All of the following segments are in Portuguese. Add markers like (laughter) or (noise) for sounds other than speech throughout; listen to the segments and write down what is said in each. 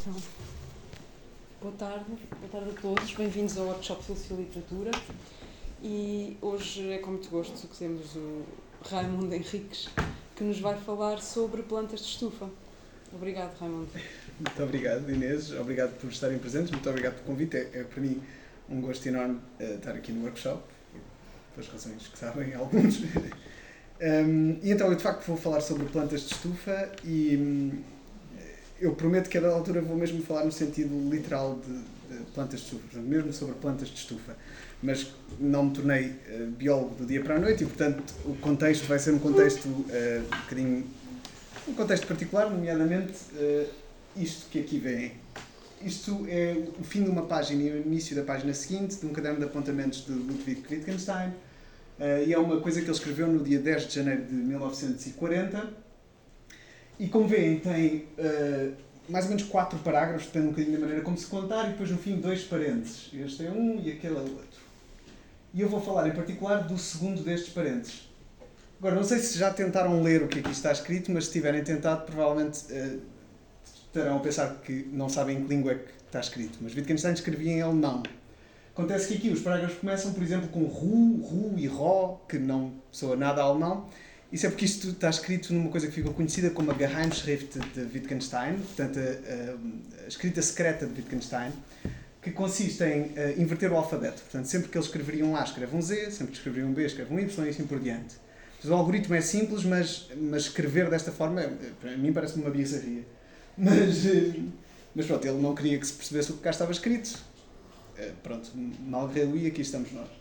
Então, boa tarde, boa tarde a todos, bem-vindos ao workshop Filosofia e Literatura. E hoje é com muito gosto que temos o Raimundo Henriques, que nos vai falar sobre plantas de estufa. Obrigado, Raimundo. Muito obrigado, Inês. Obrigado por estarem presentes. Muito obrigado pelo convite. É, é para mim um gosto enorme uh, estar aqui no workshop, pelas razões que sabem (laughs) alguns. um, e então eu de facto vou falar sobre plantas de estufa e um, eu prometo que a dada altura vou mesmo falar no sentido literal de, de plantas de estufa, mesmo sobre plantas de estufa. Mas não me tornei uh, biólogo do dia para a noite e, portanto, o contexto vai ser um contexto uh, um bocadinho. um contexto particular, nomeadamente uh, isto que aqui vem. Isto é o fim de uma página e o início da página seguinte de um caderno de apontamentos de Ludwig Wittgenstein. e é uma coisa que ele escreveu no dia 10 de janeiro de 1940 e como veem, tem uh, mais ou menos quatro parágrafos, depende um bocadinho da maneira como se contar, e depois no fim dois parênteses. Este é um e aquele é outro. E eu vou falar em particular do segundo destes parênteses. Agora, não sei se já tentaram ler o que aqui está escrito, mas se tiverem tentado, provavelmente uh, estarão a pensar que não sabem em que língua é que está escrito. Mas Wittgenstein escrevia em alemão. Acontece que aqui os parágrafos começam, por exemplo, com Ru, Ru e Ro, que não soa nada alemão, isso é porque isto está escrito numa coisa que ficou conhecida como a Geheimschrift de Wittgenstein, portanto, a, a, escrita secreta de Wittgenstein, que consiste em uh, inverter o alfabeto. Portanto, sempre que eles escreveriam um A, escreve um Z, sempre que escreveriam um B, escreve um Y e assim por diante. o algoritmo é simples, mas, mas escrever desta forma, eh, para mim, parece-me uma bizarria. (laughs) Mas, uh, mas pronto, ele não queria que se percebesse o que cá estava escrito. Pronto, malgré lui, aqui estamos nós.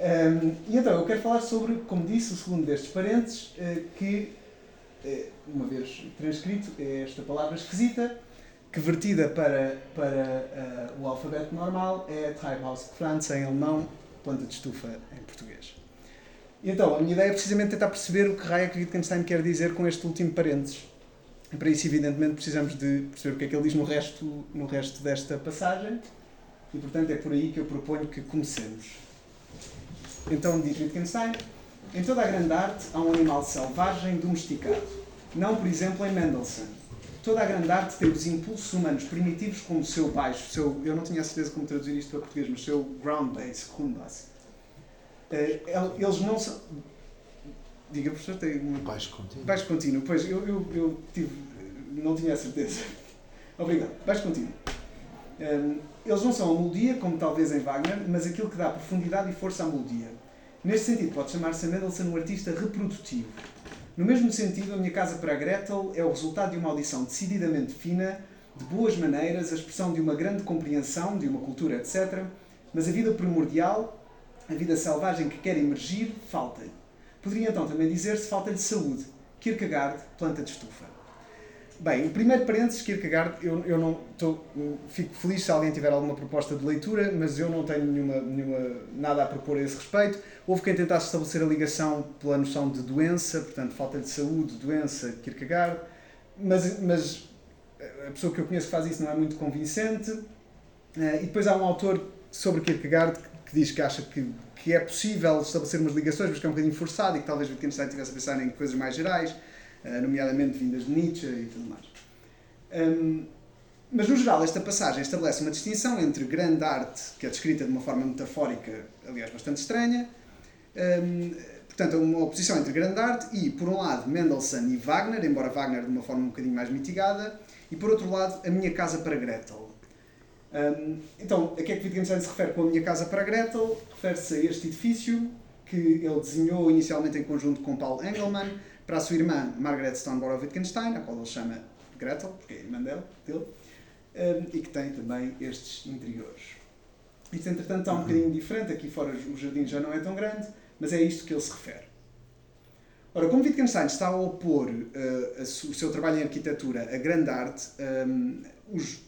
Um, e então, eu quero falar sobre, como disse, o segundo destes parênteses, uh, que, uh, uma vez transcrito, é esta palavra esquisita, que vertida para, para uh, o alfabeto normal é Treibhausgepflanze em alemão, planta de estufa em português. E então, a minha ideia é precisamente tentar perceber o que Hayek Wittgenstein quer dizer com este último parênteses. E para isso, evidentemente, precisamos de perceber o que é que ele diz no resto, no resto desta passagem. E, portanto, é por aí que eu proponho que comecemos. Então diz Wittgenstein, em toda a grande arte há um animal selvagem domesticado. Não, por exemplo, em Mendelssohn. Toda a grande arte tem os impulsos humanos primitivos como o seu baixo, seu, eu não tinha a certeza como traduzir isto para português, mas seu ground bass, Grundbass. Uh, eles não são. Diga, professor, tem um. Baixo contínuo. Baixo contínuo, pois, eu, eu, eu tive, não tinha a certeza. Obrigado. Baixo contínuo. Um, ehm, eles não são a melodia, como talvez em Wagner, mas aquilo que dá profundidade e força à melodia. Neste sentido, pode chamar-se Mendelssohn um artista reprodutivo. No mesmo sentido, A Minha Casa para a Gretel é o resultado de uma audição decididamente fina, de boas maneiras, a expressão de uma grande compreensão de uma cultura, etc. Mas a vida primordial, a vida selvagem que quer emergir, falta-lhe. Poderia então também dizer-se falta-lhe saúde. Kierkegaard, planta de estufa. Bem, o primeiro parênteses, Kierkegaard, eu, eu não tô, fico feliz se alguém tiver alguma proposta de leitura, mas eu não tenho nenhuma, nenhuma, nada a propor a esse respeito. Houve quem tentasse estabelecer a ligação pela noção de doença, portanto, falta de saúde, doença, Kierkegaard, mas, mas a pessoa que eu conheço que faz isso não é muito convincente. Eh, e depois há um autor sobre Kierkegaard que diz que acha que, que é possível estabelecer umas ligações, mas que é um bocadinho forçado e que talvez Wittgenstein estivesse a pensar em coisas mais gerais. Eh, nomeadamente vindas de Nietzsche e tudo mais. Um, mas, no geral, esta passagem estabelece uma distinção entre grande arte, que é descrita de uma forma metafórica, aliás, bastante estranha, um, portanto, uma oposição entre grande arte e, por um lado, Mendelssohn e Wagner, embora Wagner de uma forma um bocadinho mais mitigada, e, por outro lado, A Minha Casa para Gretel. Um, então, a que é que Wittgenstein se refere com A Minha Casa para Gretel? Refere-se a este edifício que ele desenhou inicialmente em conjunto com Paul Engelmann, para a sua irmã Margaret Stoneborough Wittgenstein, a qual ele chama Gretel, porque é a irmã dele, dele um, e que tem também estes interiores. Isto, entretanto, está um bocadinho diferente, aqui fora o jardim já não é tão grande, mas é isto que ele se refere. Ora, como Wittgenstein está a opor uh, a su, o seu trabalho em arquitetura à grande arte, um, os,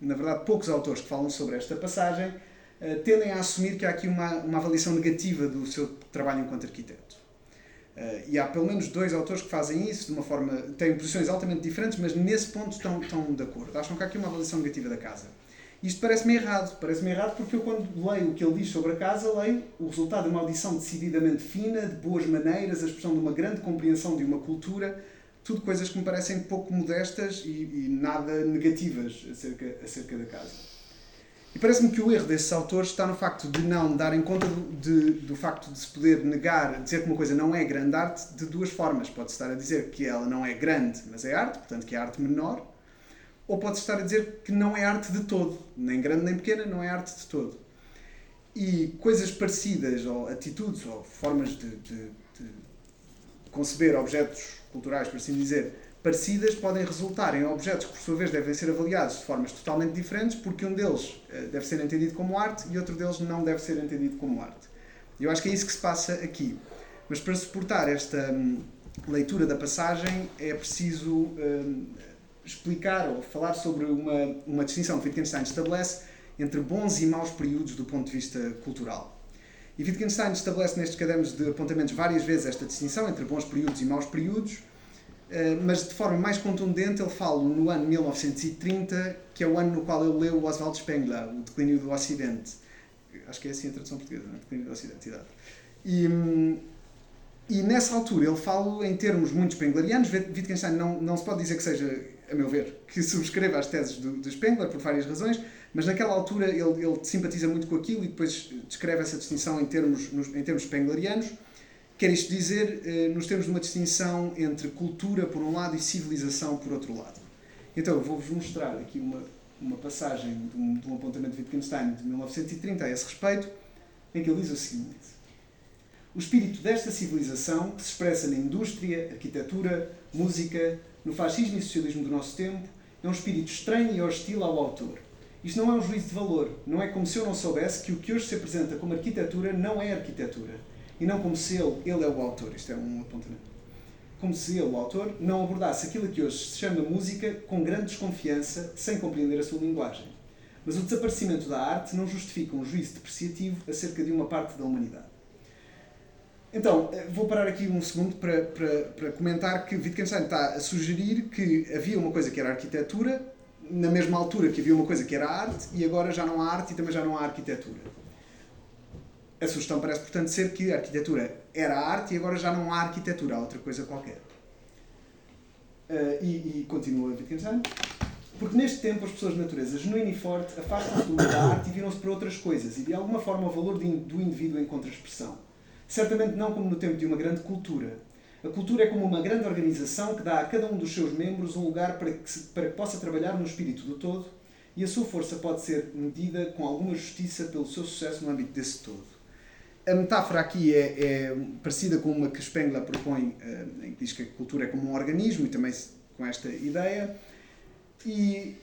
na verdade, poucos autores que falam sobre esta passagem uh, tendem a assumir que há aqui uma, uma avaliação negativa do seu trabalho enquanto arquiteto. Uh, e há pelo menos dois autores que fazem isso de uma forma. têm posições altamente diferentes, mas nesse ponto estão, estão de acordo. Acham que há aqui uma avaliação negativa da casa. Isto parece-me errado. Parece-me errado porque eu, quando leio o que ele diz sobre a casa, leio o resultado de uma audição decididamente fina, de boas maneiras, a expressão de uma grande compreensão de uma cultura. tudo coisas que me parecem pouco modestas e, e nada negativas acerca, acerca da casa. E parece-me que o erro desses autores está no facto de não darem conta do, de, do facto de se poder negar, dizer que uma coisa não é grande arte de duas formas. Pode-se estar a dizer que ela não é grande, mas é arte, portanto que é arte menor, ou pode-se estar a dizer que não é arte de todo, nem grande nem pequena, não é arte de todo. E coisas parecidas, ou atitudes, ou formas de, de, de conceber objetos culturais, por assim dizer, parecidas podem resultar em objetos que, por sua vez, devem ser avaliados de formas totalmente diferentes, porque um deles eh, deve ser entendido como arte e outro deles não deve ser entendido como arte. Eu acho que é isso que se passa aqui. Mas para suportar esta hum, leitura da passagem é preciso hum, explicar ou falar sobre uma, uma distinção que Wittgenstein estabelece entre bons e maus períodos do ponto de vista cultural. E Wittgenstein estabelece nestes cadernos de apontamentos várias vezes esta distinção entre bons períodos e maus períodos, mas de forma mais contundente ele fala no ano 1930, que é o ano no qual ele leu Oswald Spengler, O Declínio do Ocidente. Acho que é assim a tradução portuguesa, não é? Declínio do Ocidente. E, e nessa altura ele fala em termos muito spenglerianos. Wittgenstein não, não se pode dizer que seja, a meu ver, que subscreva as teses do, do Spengler por várias razões, mas naquela altura ele, ele simpatiza muito com aquilo e depois descreve essa distinção em termos, em termos spenglerianos Quer isto dizer, eh, nos termos de uma distinção entre cultura por um lado e civilização por outro lado. Então, vou-vos mostrar aqui uma, uma passagem de um, de um apontamento de Wittgenstein de 1930 a esse respeito, em que ele diz o seguinte: O espírito desta civilização, que se expressa na indústria, arquitetura, música, no fascismo e socialismo do nosso tempo, é um espírito estranho e hostil ao autor. Isto não é um juízo de valor. Não é como se eu não soubesse que o que hoje se apresenta como arquitetura não é arquitetura e não como se ele, ele é o autor, isto é um apontamento, como se ele, o autor, não abordasse aquilo que hoje se chama música com grande desconfiança, sem compreender a sua linguagem. Mas o desaparecimento da arte não justifica um juízo depreciativo acerca de uma parte da humanidade. Então, eh, vou parar aqui um segundo para, para, para comentar que Wittgenstein está a sugerir que havia uma coisa que era arquitetura, na mesma altura que havia uma coisa que era arte, e agora já não há arte e também já não há arquitetura. A sugestão parece, portanto, ser que a arquitetura era arte e agora já não há arquitetura, há outra coisa qualquer. Uh, e, e continua Wittgenstein. Porque neste tempo as pessoas de natureza genuína e forte afastam-se da arte e viram-se para outras coisas, e de alguma forma o valor do indivíduo encontra expressão. Certamente não como no tempo de uma grande cultura. A cultura é como uma grande organização que dá a cada um dos seus membros um lugar para que, para que possa trabalhar no espírito do todo, e a sua força pode ser medida com alguma justiça pelo seu sucesso no âmbito desse todo a metáfora aqui é, é, parecida com uma que Spengler propõe, eh, em que diz que a cultura é como um organismo, e também com esta ideia. E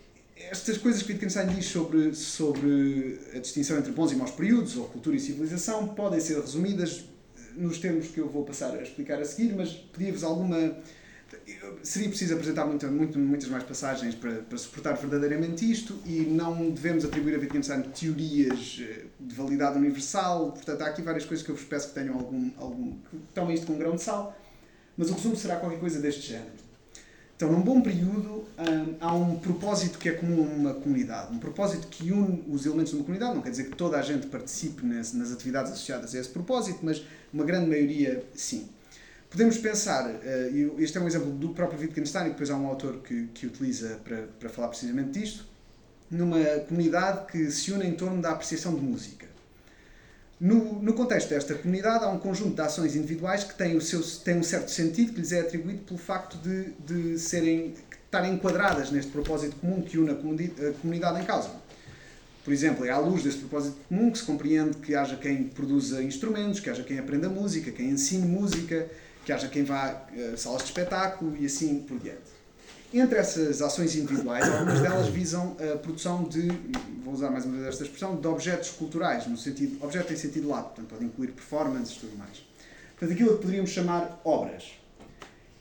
estas coisas que Wittgenstein diz sobre, sobre a distinção entre bons e maus períodos, ou cultura e civilização, podem ser resumidas nos termos que eu vou passar a explicar a seguir, mas pedia-vos alguma seria preciso apresentar muito, muito, muitas mais passagens para, para, suportar verdadeiramente isto e não devemos atribuir a Wittgenstein teorias eh, de validade universal. Portanto, há aqui várias coisas que eu vos peço que tenham algum. algum que tomem isto com um grão de sal, mas o resumo será qualquer coisa deste género. Então, num bom período, hum, há um propósito que é comum a uma comunidade, um propósito que une os elementos de uma comunidade. Não quer dizer que toda a gente participe nas, nas atividades associadas a esse propósito, mas uma grande maioria, sim. Podemos pensar, uh, este é um exemplo do próprio Wittgenstein, e depois há um autor que, que utiliza para, para falar precisamente disto, numa comunidade que se une em torno da apreciação de música. No, no contexto desta comunidade, há um conjunto de ações individuais que têm, o seu, têm um certo sentido que lhes é atribuído pelo facto de, de serem, estarem enquadradas neste propósito comum que une a comunidade em causa. Por exemplo, é à luz deste propósito comum que se compreende que haja quem produza instrumentos, que haja quem aprenda música, quem ensine música, que haja quem vá a eh, salas de espetáculo e assim por diante. Entre essas ações individuais, algumas delas visam a produção de, vou usar mais uma vez esta expressão, de objetos culturais, no sentido, objeto em sentido lato, portanto pode incluir performances e tudo mais. Portanto, aquilo que poderíamos chamar obras.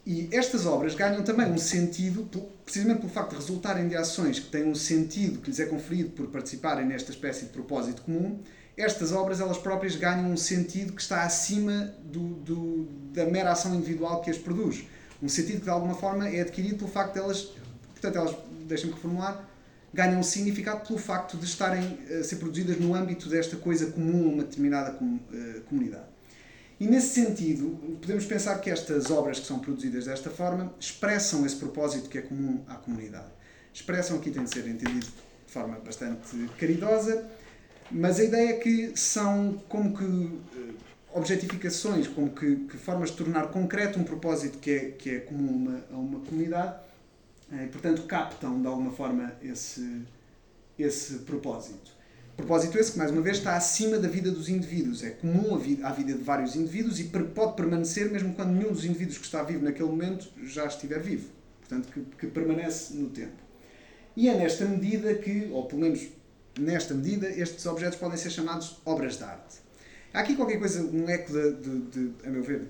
E estas obras ganham também um sentido, precisamente pelo facto de resultarem de ações que têm um sentido que lhes é conferido por participarem nesta espécie de propósito comum, estas obras elas próprias ganham um sentido que está acima do, do, da mera ação individual que as produz. Um sentido que de alguma forma é adquirido pelo facto de elas, portanto, elas, deixem-me reformular, ganham um significado pelo facto de estarem a ser produzidas no âmbito desta coisa comum a uma determinada uh, comunidade. E nesse sentido, podemos pensar que estas obras que são produzidas desta forma expressam esse propósito que é comum à comunidade. Expressam aqui tem de ser entendido de forma bastante caridosa, mas a ideia é que são como que eh, objetificações, como que, que formas de tornar concreto um propósito que é, que é comum uma, a uma comunidade eh, e, portanto, captam de alguma forma esse, esse propósito. Propósito esse que, mais uma vez, está acima da vida dos indivíduos. É comum à vida de vários indivíduos e pode permanecer mesmo quando nenhum dos indivíduos que está vivo naquele momento já estiver vivo. Portanto, que, que permanece no tempo. E é nesta medida que, ou pelo menos nesta medida, estes objetos podem ser chamados obras de arte. Há aqui qualquer coisa, um eco, de, de, de a meu ver,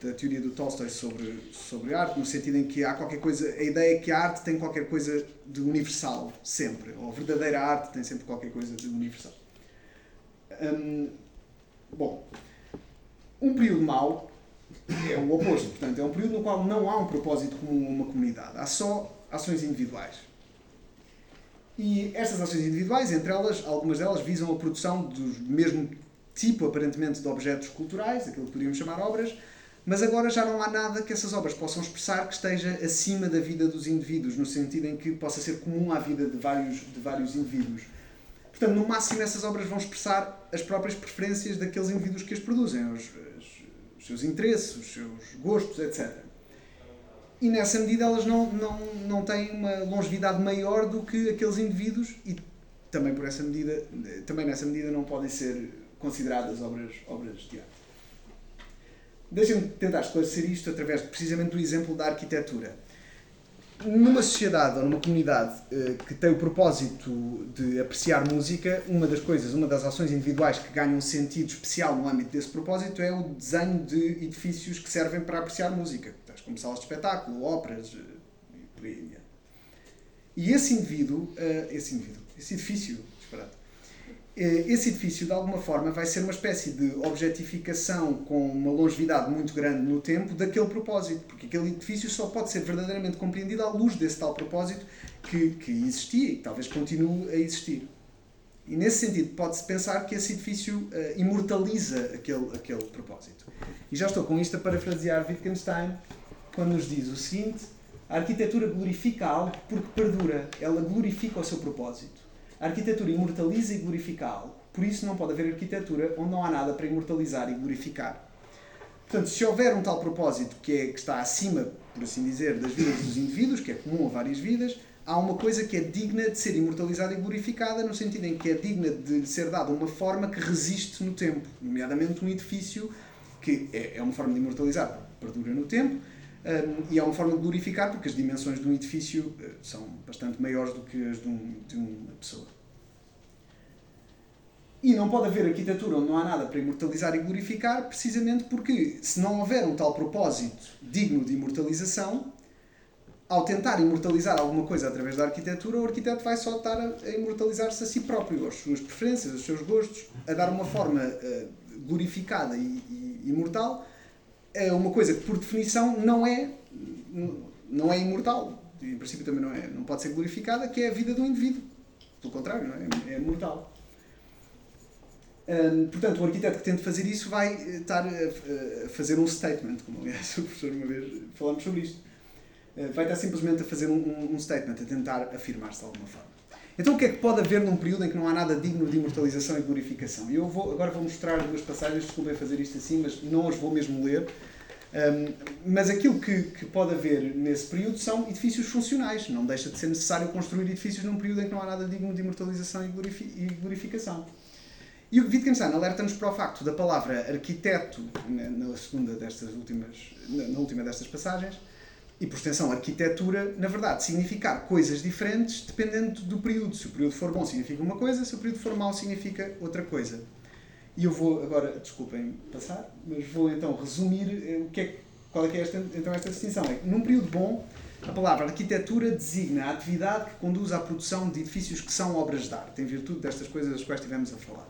da teoria do Tolstói sobre, sobre arte, no sentido em que há qualquer coisa, a ideia é que a arte tem qualquer coisa de universal, sempre. Ou a verdadeira arte tem sempre qualquer coisa de universal. Hum, bom, um período mau é o oposto, portanto, é um período no qual não há um propósito comum a uma comunidade, há só ações individuais. E estas ações individuais, entre elas, algumas delas visam a produção do mesmo tipo, aparentemente, de objetos culturais, aquilo que poderíamos chamar obras, mas agora já não há nada que essas obras possam expressar que esteja acima da vida dos indivíduos, no sentido em que possa ser comum à vida de vários, de vários indivíduos. Portanto, no máximo, essas obras vão expressar as próprias preferências daqueles indivíduos que as produzem, os, os, os seus interesses, os seus gostos, etc. E nessa medida elas não, não, não têm uma longevidade maior do que aqueles indivíduos e também por essa medida, também nessa medida não podem ser consideradas obras, obras de arte. Deixem-me tentar esclarecer isto através precisamente do exemplo da arquitetura. Numa sociedade ou numa comunidade eh, que tem o propósito de apreciar música, uma das coisas, uma das ações individuais que ganham um sentido especial no âmbito desse propósito é o desenho de edifícios que servem para apreciar música, tais como salas de espetáculo, óperas eh, por aí E esse indivíduo, eh, esse indivíduo, esse edifício, disparado, eh, esse edifício, de alguma forma, vai ser uma espécie de objetificação com uma longevidade muito grande no tempo daquele propósito, porque aquele edifício só pode ser verdadeiramente compreendido à luz desse tal propósito que, que existia e que talvez continue a existir. E nesse sentido, pode-se pensar que esse edifício uh, imortaliza aquele, aquele propósito. E já estou com isto a parafrasear Wittgenstein, quando nos diz o seguinte: a arquitetura glorifica algo porque perdura, ela glorifica o seu propósito. A arquitetura imortaliza e glorifica algo. Por isso não pode haver arquitetura onde não há nada para imortalizar e glorificar. Portanto, se houver um tal propósito que, é, que está acima, por assim dizer, das vidas dos indivíduos, que é comum a várias vidas, há uma coisa que é digna de ser imortalizada e glorificada, no sentido em que é digna de ser dada uma forma que resiste no tempo, nomeadamente um edifício que é, é uma forma de imortalizar, perdura no tempo, um, e é uma forma de glorificar porque as dimensões de um edifício uh, são bastante maiores do que as de, um, de uma pessoa. E não pode haver arquitetura onde não há nada para imortalizar e glorificar, precisamente porque, se não houver um tal propósito digno de imortalização, ao tentar imortalizar alguma coisa através da arquitetura, o arquiteto vai só estar a, imortalizar-se a si próprio, as suas preferências, os seus gostos, a dar uma forma uh, glorificada e, e imortal é uma coisa que, por definição, não é, não é imortal. Em princípio também não, é, não pode ser glorificada, que é a vida do indivíduo. Pelo contrário, não é? é mortal. Portanto, o arquiteto que tente fazer isso vai eh, estar a, a fazer um statement, como aliás (laughs) o professor uma vez falamos sobre isto. Uh, vai estar simplesmente a fazer um, um statement, a tentar afirmar-se de alguma forma. Então o que é que pode haver num período em que não há nada digno de imortalização e glorificação? Eu vou, agora vou mostrar duas passagens, desculpem fazer isto assim, mas não as vou mesmo ler. Um, mas aquilo que, que, pode haver nesse período são edifícios funcionais. Não deixa de ser necessário construir edifícios num período em que não há nada digno de imortalização e, e glorificação. E o Wittgenstein alerta-nos para o facto da palavra arquiteto, na segunda destas últimas, na última destas passagens, e por extensão arquitetura, na verdade, significar coisas diferentes dependendo do período. Se o período for bom, significa uma coisa, se o período for mau, significa outra coisa. E eu vou agora, desculpem passar, mas vou então resumir eh, o que é, qual é, que é esta, então esta distinção. É num período bom, a palavra arquitetura designa a atividade que conduz à produção de edifícios que são obras de arte, em virtude destas coisas das quais estivemos a falar.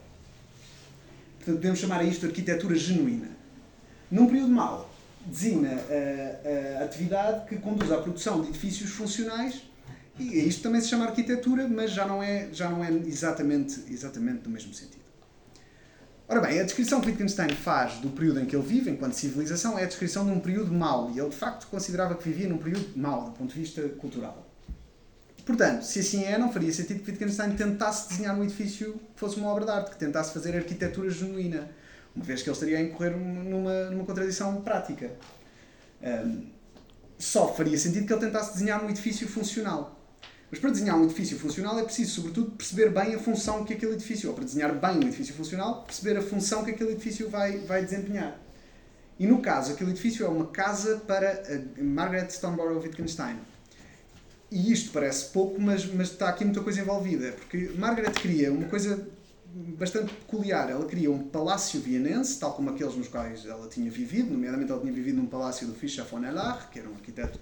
Portanto, podemos chamar a isto arquitetura genuína. Num período mau, designa a, a, atividade que conduz à produção de edifícios funcionais e isto também se chama arquitetura, mas já não é, já não é exatamente, exatamente no mesmo sentido. Ora bem, a descrição que Wittgenstein faz do período em que ele vive, enquanto civilização, é a descrição de um período mau. E ele, de facto, considerava que vivia num período mau, do ponto de vista cultural. Portanto, se assim é, não faria sentido que Wittgenstein tentasse desenhar um edifício que fosse uma obra de arte, que tentasse fazer arquitetura genuína, uma vez que ele estaria a incorrer numa, numa contradição prática. Um, só faria sentido que ele tentasse desenhar um edifício funcional. Mas para desenhar um edifício funcional é preciso, sobretudo, perceber bem a função que aquele edifício, ou para desenhar bem um edifício funcional, perceber a função que aquele edifício vai, vai desempenhar. E no caso, aquele edifício é uma casa para Margaret Stoneborough Wittgenstein. E isto parece pouco, mas, mas está aqui muita coisa envolvida, porque Margaret queria uma coisa bastante peculiar. Ela queria um palácio vienense, tal como aqueles nos quais ela tinha vivido, nomeadamente ela tinha vivido num palácio do Fischer von Erlach, que era um arquiteto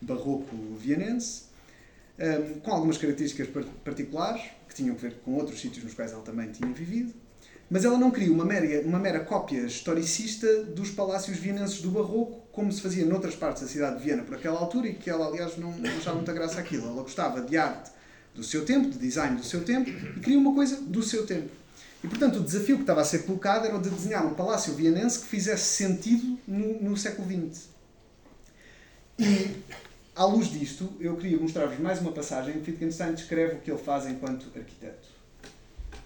barroco vienense, um, com algumas características particulares, que tinham a ver com outros sítios nos quais ela também tinha vivido. Mas ela não queria uma mera, uma mera cópia historicista dos palácios vienenses do Barroco, como se fazia noutras partes da cidade de Viena por aquela altura, e que ela, aliás, não achava muita graça aquilo. Ela gostava de arte do seu tempo, de design do seu tempo, e queria uma coisa do seu tempo. E, portanto, o desafio que estava a ser colocado era o de desenhar um palácio vienense que fizesse sentido no, no século XX. E, à luz disto, eu queria mostrar-vos mais uma passagem em que Wittgenstein descreve o que ele faz enquanto arquiteto.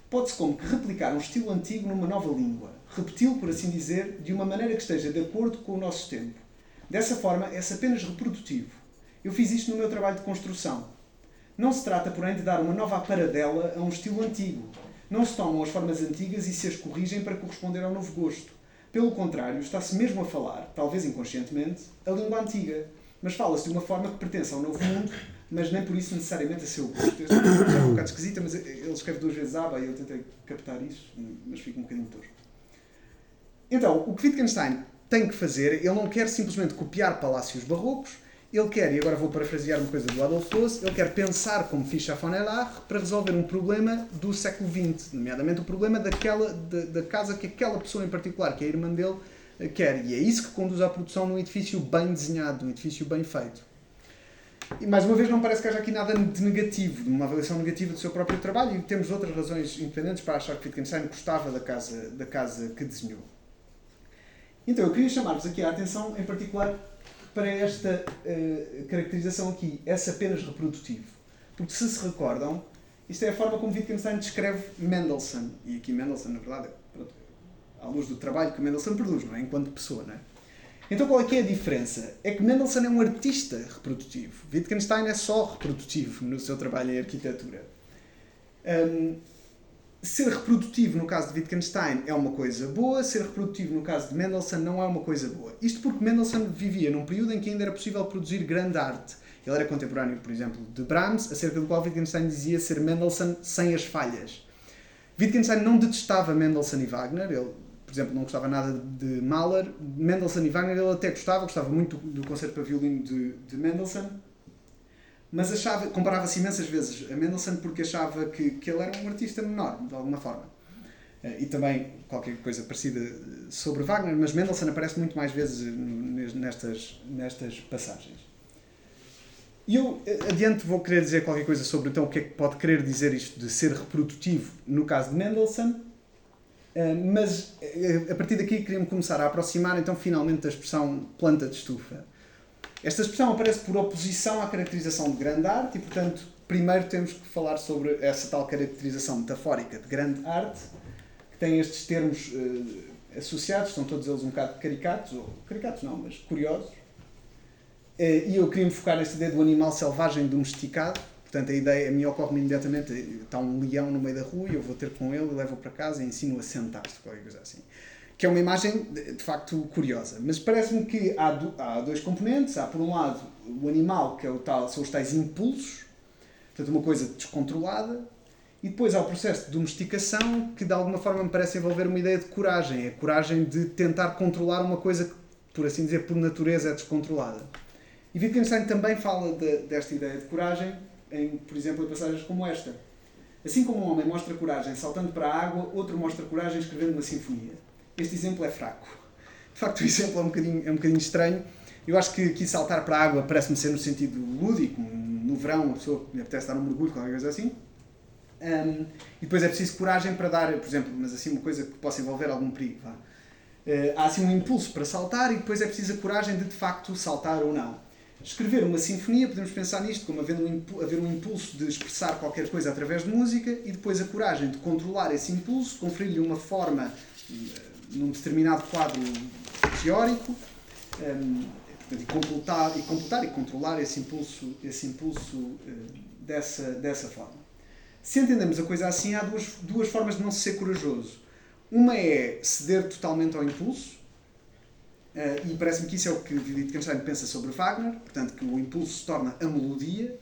Pode-se como que replicar um estilo antigo numa nova língua, repeti-lo, por assim dizer, de uma maneira que esteja de acordo com o nosso tempo. Dessa forma, é-se apenas reprodutivo. Eu fiz isto no meu trabalho de construção. Não se trata, porém, de dar uma nova aparadela a um estilo antigo. Não se tomam as formas antigas e se as corrigem para corresponder ao novo gosto. Pelo contrário, está-se mesmo a falar, talvez inconscientemente, a língua antiga. Mas fala-se de uma forma que pertence ao novo mundo mas nem por isso necessariamente a seu gosto. Esta é um bocado esquisita, mas ele escreve duas vezes aba e eu tentei captar isso, mas fica um bocadinho tosco. Então, o que Wittgenstein tem que fazer, ele não quer simplesmente copiar palácios barrocos, ele quer, e agora vou parafrasear uma coisa do Adolf Loos, ele quer pensar como Fischer von Erlach para resolver um problema do século XX, nomeadamente o problema daquela, da, da casa que aquela pessoa em particular, que é a irmã dele, quer. E é isso que conduz à produção de um edifício bem desenhado, de um edifício bem feito. E mais uma vez, não parece que haja aqui nada de negativo, de uma avaliação negativa do seu próprio trabalho, e temos outras razões independentes para achar que Wittgenstein gostava da casa, da casa que desenhou. Então, eu queria chamar-vos aqui a atenção, em particular, para esta uh, caracterização aqui, esse apenas reprodutivo. Porque, se se recordam, isto é a forma como Wittgenstein descreve Mendelssohn. E aqui Mendelssohn, na verdade, é, à luz do trabalho que Mendelssohn produz, não é? enquanto pessoa. Não é? Então qual é que é a diferença? É que Mendelssohn é um artista reprodutivo. Wittgenstein é só reprodutivo no seu trabalho em arquitetura. Um, ser reprodutivo no caso de Wittgenstein é uma coisa boa, ser reprodutivo no caso de Mendelssohn não é uma coisa boa. Isto porque Mendelssohn vivia num período em que ainda era possível produzir grande arte. Ele era contemporâneo, por exemplo, de Brahms, acerca do qual Wittgenstein dizia ser Mendelssohn sem as falhas. Wittgenstein não detestava Mendelssohn e Wagner, ele por exemplo, não gostava nada de Mahler. Mendelssohn e Wagner ele até gostava, gostava muito do concerto para violino de, de Mendelssohn, mas achava, comparava-se imensas vezes a Mendelssohn porque achava que, que ele era um artista menor, de alguma forma. Eh, e também qualquer coisa parecida sobre Wagner, mas Mendelssohn aparece muito mais vezes nestas, nestas passagens. E eu eh, adiante vou querer dizer qualquer coisa sobre então o que é que pode querer dizer isto de ser reprodutivo no caso de Mendelssohn eh, mas eh, a partir daqui queríamos começar a aproximar então finalmente da expressão planta de estufa. Esta expressão aparece por oposição à caracterização de grande arte e, portanto, primeiro temos que falar sobre essa tal caracterização metafórica de grande arte, que tem estes termos uh, associados, estão todos eles um bocado caricatos, ou caricatos não, mas curiosos. Uh, e eu queria me focar nesta ideia do animal selvagem domesticado, Portanto, a ideia, a mim ocorre-me imediatamente, está um leão no meio da rua e eu vou ter com ele, levo-o para casa e ensino-o a sentar-se, qualquer coisa assim. Que é uma imagem, de, de facto, curiosa. Mas parece-me que há, do, há dois componentes. Há, por um lado, o animal, que é o tal, são os tais impulsos, portanto, uma coisa descontrolada, e depois há o processo de domesticação, que de alguma forma me parece envolver uma ideia de coragem. A coragem de tentar controlar uma coisa que, por assim dizer, por natureza é descontrolada. E Wittgenstein também fala de, desta ideia de coragem em, por exemplo, em passagens como esta. Assim como um homem mostra coragem saltando para a água, outro mostra coragem escrevendo uma sinfonia. Este exemplo é fraco. De facto, o exemplo é um bocadinho, é um bocadinho estranho. Eu acho que aqui saltar para a água parece-me ser no sentido lúdico. No verão, a pessoa me apetece dar um mergulho, qualquer coisa assim. Um, e depois é preciso coragem para dar, por exemplo, mas assim uma coisa que possa envolver algum perigo. Vá. Uh, há assim um impulso para saltar e depois é preciso a coragem de de facto saltar ou não. Escrever uma sinfonia, podemos pensar nisto como havendo um, haver um impulso de expressar qualquer coisa através de música e depois a coragem de controlar esse impulso, conferir-lhe uma forma uh, num determinado quadro teórico um, e, completar, e completar e controlar esse impulso, esse impulso uh, dessa, dessa forma. Se entendemos a coisa assim, há duas, duas formas de não ser corajoso. Uma é ceder totalmente ao impulso, uh, e parece-me que isso é o que Wittgenstein pensa sobre Wagner, portanto, que o impulso se torna a melodia.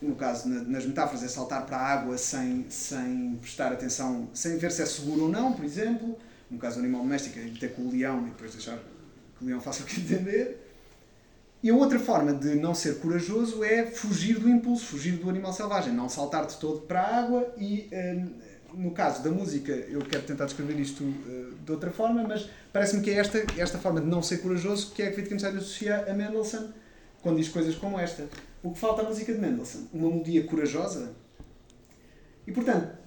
No caso, na, nas metáforas, é saltar para a água sem, sem prestar atenção, sem ver se é seguro ou não, por exemplo. No caso do animal doméstico, é ter com o leão e depois deixar que o leão faça o que (laughs) entender. E a outra forma de não ser corajoso é fugir do impulso, fugir do animal selvagem, não saltar de todo para a água e, hum, no caso da música, eu quero tentar descrever isto uh, de outra forma, mas parece-me que é esta, esta forma de não ser corajoso que é que Wittgenstein associa a Mendelssohn quando diz coisas como esta. O que falta à música de Mendelssohn? Uma melodia corajosa? E, portanto,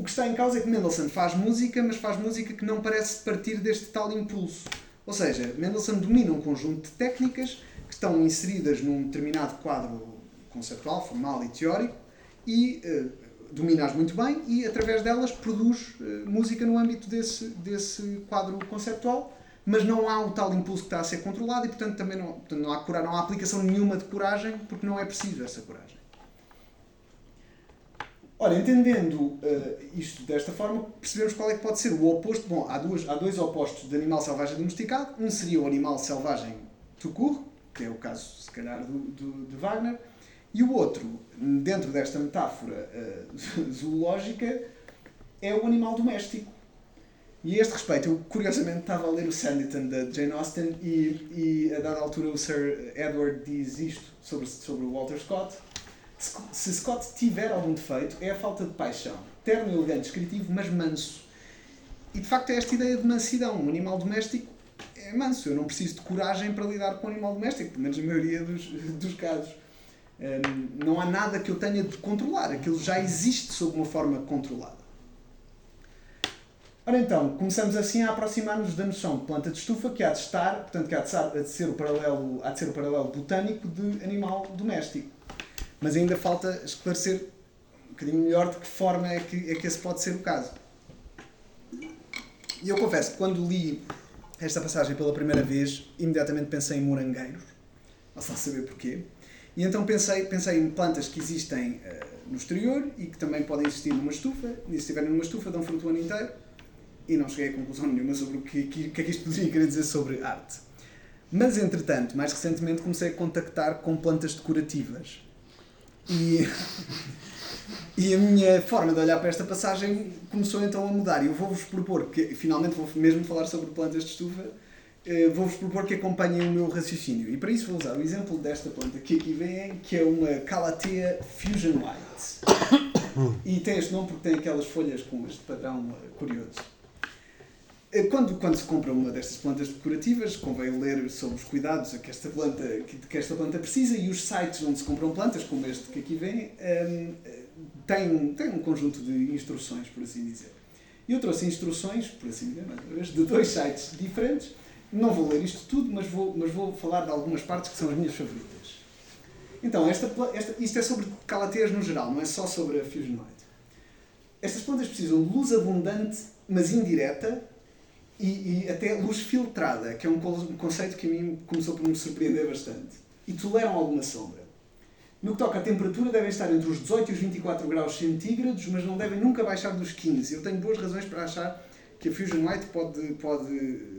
o que está em causa é que Mendelssohn faz música, mas faz música que não parece partir deste tal impulso. Ou seja, Mendelssohn domina um conjunto de técnicas que estão inseridas num determinado quadro conceptual, formal e teórico e uh, domina-as muito bem e, através delas, produz uh, música no âmbito desse, desse quadro conceptual, mas não há o tal impulso que está a ser controlado e, portanto, também não, portanto, não, há, não há aplicação nenhuma de coragem porque não é preciso essa coragem. Ora, entendendo uh, isto desta forma, percebemos qual é que pode ser o oposto. Bom, há, duas, há dois opostos de animal selvagem domesticado. Um seria o animal selvagem tucur, que é o caso, se calhar, do, do, de Wagner, e o outro, dentro desta metáfora uh, (laughs) zoológica, é o animal doméstico. E a este respeito, eu curiosamente estava a ler o Sanditon da Jane Austen e, e a dada altura o Sir Edward diz isto sobre, sobre o Walter Scott. Se Scott tiver algum defeito, é a falta de paixão. Terno, elegante, descritivo, mas manso. E de facto é esta ideia de mansidão. Um animal doméstico é manso. Eu não preciso de coragem para lidar com o animal doméstico, pelo menos na maioria dos, dos casos. Um, não há nada que eu tenha de controlar. Aquilo já existe sob uma forma controlada. Ora então, começamos assim a aproximar-nos da noção de planta de estufa que há de estar, portanto, que há de ser o paralelo, há de ser o paralelo botânico de animal doméstico. Mas ainda falta esclarecer um bocadinho melhor de que forma é que, é que esse pode ser o caso. E eu confesso que quando li esta passagem pela primeira vez, imediatamente pensei em morangueiros, não só saber porquê. E então pensei, pensei em plantas que existem uh, no exterior e que também podem existir numa estufa, e se estiverem numa estufa dão fruto o ano inteiro, e não cheguei a conclusão nenhuma sobre o que, que, que é que isto poderia querer dizer sobre arte. Mas, entretanto, mais recentemente comecei a contactar com plantas decorativas. E, e a minha forma de olhar para esta passagem começou então a mudar. E eu vou-vos propor, que finalmente vou mesmo falar sobre plantas de estufa, eh, vou-vos propor que acompanhem o meu raciocínio. E para isso vou usar o exemplo desta planta que aqui vem, que é uma Calathea Fusion White. (coughs) E tem este nome porque tem aquelas folhas com este padrão curioso. Eh, quando, quando se compra uma destas plantas decorativas, convém ler sobre os cuidados que esta planta, que, que esta planta precisa e os sites onde se compram plantas, como este que aqui vem, um, têm, têm um conjunto de instruções, por assim dizer. E eu trouxe instruções, por assim dizer, de dois sites diferentes. Não vou ler isto tudo, mas vou, mas vou falar de algumas partes que são as minhas favoritas. Então, esta, esta, isto é sobre calateas no geral, não é só sobre a Fusion Light. Estas plantas precisam de luz abundante, mas indireta, e, e, até luz filtrada, que é um conceito que a mim começou por me surpreender bastante. E toleram alguma sombra. No que toca à temperatura, devem estar entre os 18 e os 24 graus centígrados, mas não devem nunca baixar dos 15. Eu tenho boas razões para achar que a Fusion Light pode, pode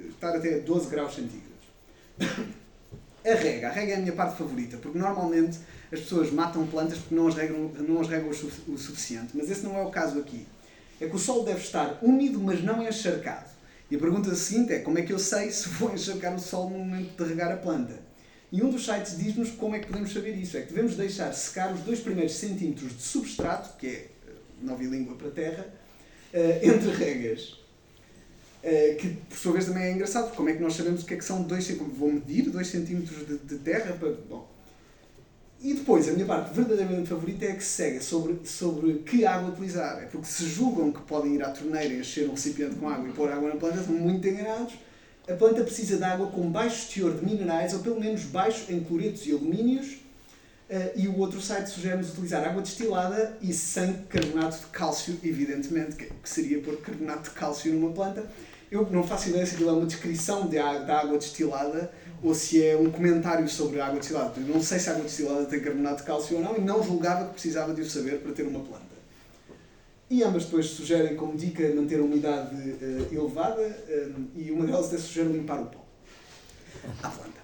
estar até 12 graus centígrados. A rega. A rega é a minha parte favorita, porque normalmente as pessoas matam plantas porque não as regam, não as regam o suficiente. Mas esse não é o caso aqui. É que o solo deve estar úmido, mas não encharcado. E a pergunta seguinte é como é que eu sei se vou encharcar o solo no momento de regar a planta? E um dos sites diz-nos como é que podemos saber isso. É que devemos deixar secar os dois primeiros centímetros de substrato, que é eh, nova língua para a terra, eh, entre regas. Eh, que por sua vez também é engraçado, porque como é que nós sabemos o que é que são dois centímetros? Vou medir 2 centímetros de, de terra para. Bom. E depois, a minha parte verdadeiramente favorita é a que se segue sobre, sobre que água utilizar. É porque se julgam que podem ir à torneira, encher um recipiente com água e pôr água na planta, estão muito enganados. A planta precisa de água com baixo teor de minerais, ou pelo menos baixo em cloretos e alumínios. Uh, e o outro site sugere-nos utilizar água destilada e sem carbonato de cálcio, evidentemente, que seria pôr carbonato de cálcio numa planta. Eu não faço ideia se aquilo é uma descrição de, da água destilada ou se é um comentário sobre a água destilada. Eu não sei se a água destilada tem carbonato de cálcio ou não e não julgava que precisava de o saber para ter uma planta. E ambas depois sugerem como dica manter a umidade uh, elevada uh, e uma delas até sugere limpar o pó à planta.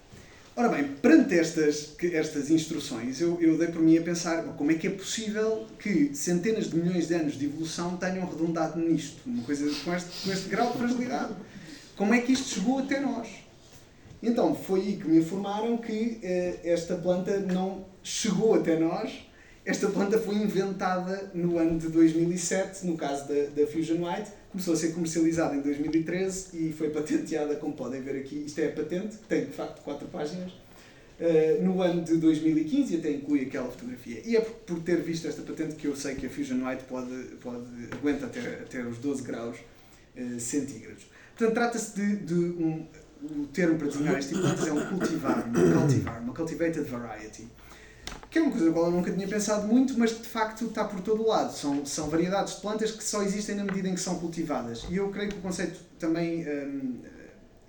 Ora bem, perante estas, estas instruções, eu, eu dei por mim a pensar como é que é possível que centenas de milhões de anos de evolução tenham redundado nisto, uma coisa com este, com este grau de fragilidade. Como é que isto chegou até nós? Então, foi aí que me informaram que eh, esta planta não chegou até nós. Esta planta foi inventada no ano de 2007, no caso da, da Fusion White. Começou a ser comercializada em 2013 e foi patenteada, como podem ver aqui. Isto é a patente, tem de facto quatro páginas. Uh, no ano de 2015 e até inclui aquela fotografia. E é por, por, ter visto esta patente que eu sei que a Fusion White pode, pode, aguenta até, até os 12 graus uh, centígrados. Portanto, trata-se de, de um, o termo para designar este tipo de plantas é um cultivar, uma cultivar, uma cultivated variety. Que é uma coisa na qual eu nunca tinha pensado muito, mas de facto está por todo o lado. São, são variedades de plantas que só existem na medida em que são cultivadas. E eu creio que o conceito também um,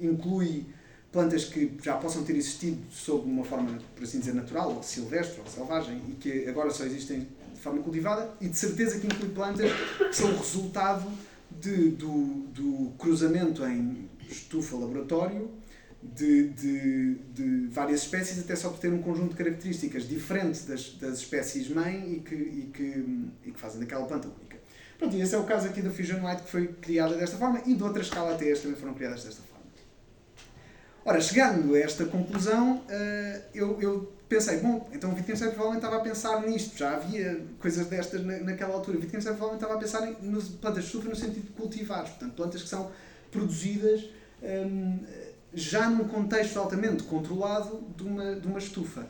inclui plantas que já possam ter existido sob uma forma, por assim dizer, natural, ou silvestre, ou selvagem, e que agora só existem de forma cultivada, e de certeza que inclui plantas que são o resultado de, do, do cruzamento em estufa laboratório de, de, de, várias espécies, até só por ter um conjunto de características diferentes das, das espécies mãe e que, e, que, e que fazem daquela planta única. Pronto, e esse é o caso aqui da Fusion White, que foi criada desta forma, e de outras escalateas também foram criadas desta forma. Ora, chegando a esta conclusão, uh, eu, eu pensei, bom, então o Wittgenstein provavelmente estava a pensar nisto, já havia coisas destas na, naquela altura. O Wittgenstein provavelmente estava a pensar em, nas plantas de estufa no sentido de cultivares, portanto, plantas que são produzidas um, já num contexto altamente controlado de uma, de uma estufa.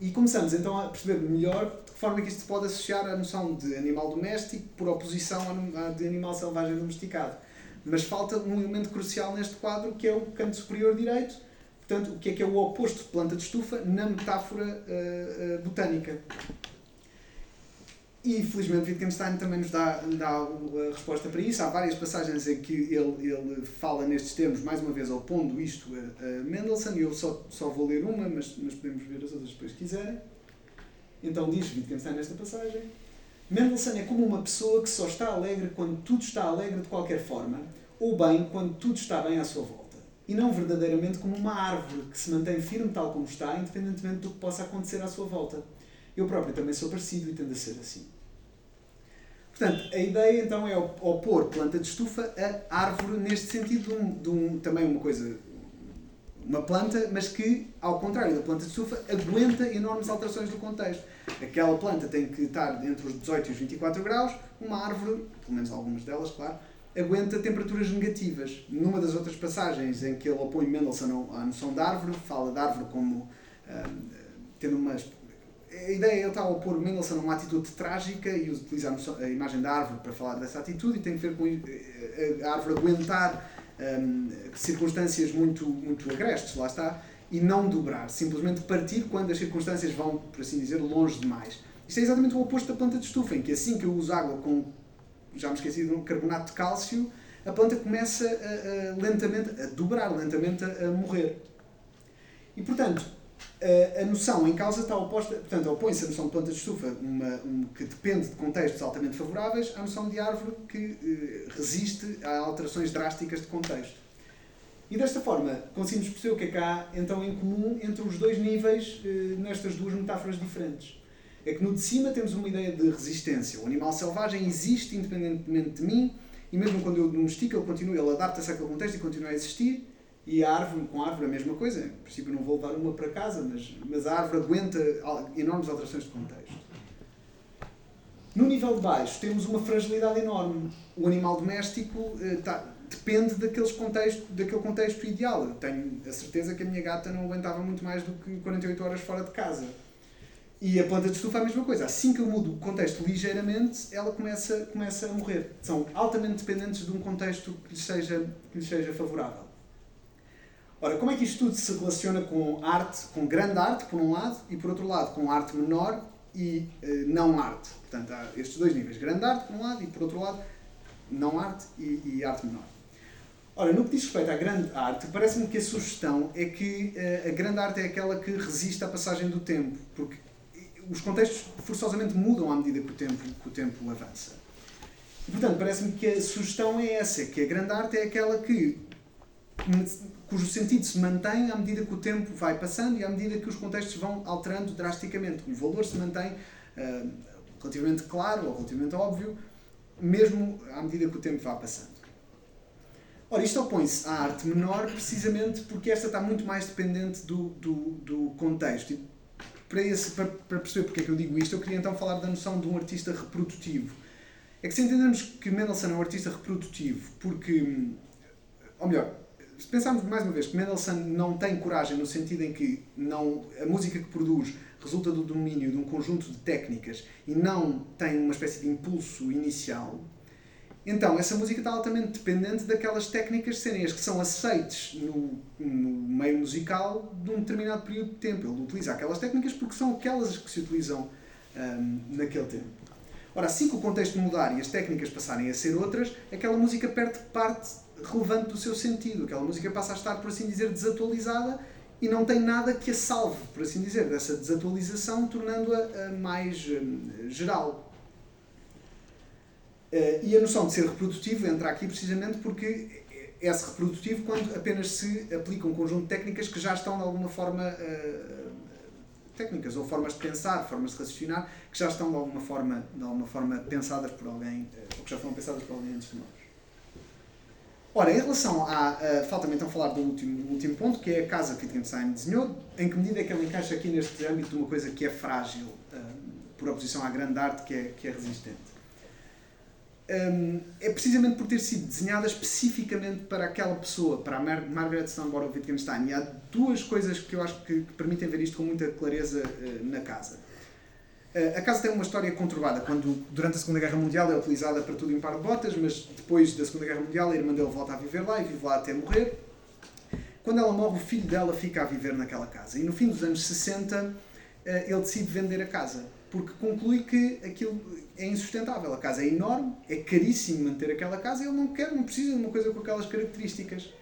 E começamos então a perceber melhor de que forma é que isto se pode associar à noção de animal doméstico por oposição à de animal selvagem domesticado. Mas falta um elemento crucial neste quadro que é o canto superior direito, portanto, o que é que é o oposto de planta de estufa na metáfora uh, uh, botânica. E felizmente Wittgenstein também nos dá, dá a resposta para isso. Há várias passagens em que ele, ele fala nestes termos, mais uma vez opondo isto a, a Mendelssohn, e eu só, só vou ler uma, mas, mas podemos ver as outras depois quiserem. Então diz Wittgenstein nesta passagem: Mendelssohn é como uma pessoa que só está alegre quando tudo está alegre de qualquer forma, ou bem quando tudo está bem à sua volta. E não verdadeiramente como uma árvore que se mantém firme tal como está, independentemente do que possa acontecer à sua volta. Eu próprio também sou parecido e tendo a ser assim. Portanto, a ideia então é opor planta de estufa a árvore neste sentido de um, de um, também uma coisa, uma planta, mas que, ao contrário da planta de estufa, aguenta enormes alterações do contexto. Aquela planta tem que estar entre os 18 e os 24 graus, uma árvore, pelo menos algumas delas, claro, aguenta temperaturas negativas. Numa das outras passagens em que ele opõe Mendelssohn à noção de árvore, fala de árvore como hum, tendo umas a ideia é ele está a opor Mendelssohn a uma atitude trágica e utilizar a imagem da árvore para falar dessa atitude e tem a ver com eh, a árvore aguentar um, circunstâncias muito, muito agrestes, lá está, e não dobrar, simplesmente partir quando as circunstâncias vão, por assim dizer, longe demais. Isto é exatamente o oposto da planta de estufa, em que assim que eu uso água com, já me esqueci um carbonato de cálcio, a planta começa a, a, lentamente a dobrar, lentamente a, a morrer. E portanto, a noção em causa está oposta, portanto, opõe-se a noção de planta de estufa, uma, um, que depende de contextos altamente favoráveis, à noção de árvore que eh, resiste a alterações drásticas de contexto. E desta forma, conseguimos perceber o que é que há então em comum entre os dois níveis eh, nestas duas metáforas diferentes. É que no de cima temos uma ideia de resistência. O animal selvagem existe independentemente de mim, e mesmo quando eu domestico, ele continua, ele adapta-se àquele contexto e continua a existir e a árvore, com a árvore a mesma coisa. Em princípio não vou levar uma para casa, mas, mas a árvore aguenta enormes alterações de contexto. No nível de baixo temos uma fragilidade enorme. O animal doméstico eh, tá, depende daqueles contexto, daquele contexto ideal. Eu tenho a certeza que a minha gata não aguentava muito mais do que 48 horas fora de casa. E a planta de estufa é a mesma coisa. Assim que eu mudo o contexto ligeiramente, ela começa, começa a morrer. São altamente dependentes de um contexto que lhes seja, que lhes seja favorável. Ora, como é que isto tudo se relaciona com arte, com grande arte, por um lado, e por outro lado, com arte menor e eh, não arte? Portanto, há estes dois níveis: grande arte, por um lado, e por outro lado, não arte e, e arte menor. Ora, no que diz respeito à grande arte, parece-me que a sugestão é que uh, a grande arte é aquela que resiste à passagem do tempo, porque os contextos forçosamente mudam à medida que o tempo, que o tempo avança. E, portanto, parece-me que a sugestão é essa, que a grande arte é aquela que cujo sentido se mantém à medida que o tempo vai passando e à medida que os contextos vão alterando drasticamente. O valor se mantém uh, relativamente claro ou relativamente óbvio, mesmo à medida que o tempo vai passando. Ora, isto opõe-se à arte menor precisamente porque esta está muito mais dependente do, do, do contexto. E para, esse, para, para perceber porque é que eu digo isto, eu queria então falar da noção de um artista reprodutivo. É que se entendemos que Mendelssohn é um artista reprodutivo porque, ou melhor, se pensarmos mais uma vez que Mendelssohn não tem coragem no sentido em que não, a música que produz resulta do domínio de um conjunto de técnicas e não tem uma espécie de impulso inicial, então, essa música está altamente dependente daquelas técnicas serem as que são aceites no, no, meio musical de um determinado período de tempo. Ele utiliza aquelas técnicas porque são aquelas que se utilizam um, naquele tempo. Ora, assim que o contexto mudar e as técnicas passarem a ser outras, aquela música perde parte relevante do seu sentido. Aquela música passa a estar, por assim dizer, desatualizada e não tem nada que a salve, por assim dizer, dessa desatualização, tornando-a mais um, geral. Uh, e a noção de ser reprodutivo entra aqui precisamente porque é-se reprodutivo quando apenas se aplica um conjunto de técnicas que já estão de alguma forma. Técnicas ou formas de pensar, formas de raciocinar, que já estão de alguma forma, de alguma forma pensadas por alguém, ou que já foram pensadas por alguém antes de nós. Ora, em relação a. Uh, Falta-me então falar do último, do último ponto, que é a casa que Wittgenstein desenhou, em que medida é que ele encaixa aqui neste âmbito de uma coisa que é frágil, por oposição à grande arte que é, que é resistente um, é precisamente por ter sido desenhada especificamente para aquela pessoa, para a Mar Margaret Stoneborough Wittgenstein. E há duas coisas que eu acho que, que permitem ver isto com muita clareza uh, na casa. Uh, a casa tem uma história conturbada. Quando, durante a Segunda Guerra Mundial, é utilizada para tudo em par de botas, mas depois da Segunda Guerra Mundial, a irmã dele volta a viver lá e vive lá até morrer. Quando ela morre, o filho dela fica a viver naquela casa. E no fim dos anos 60, uh, ele decide vender a casa porque conclui que aquilo é insustentável. A casa é enorme, é caríssimo manter aquela casa e ele não quer, não precisa de uma coisa com aquelas características.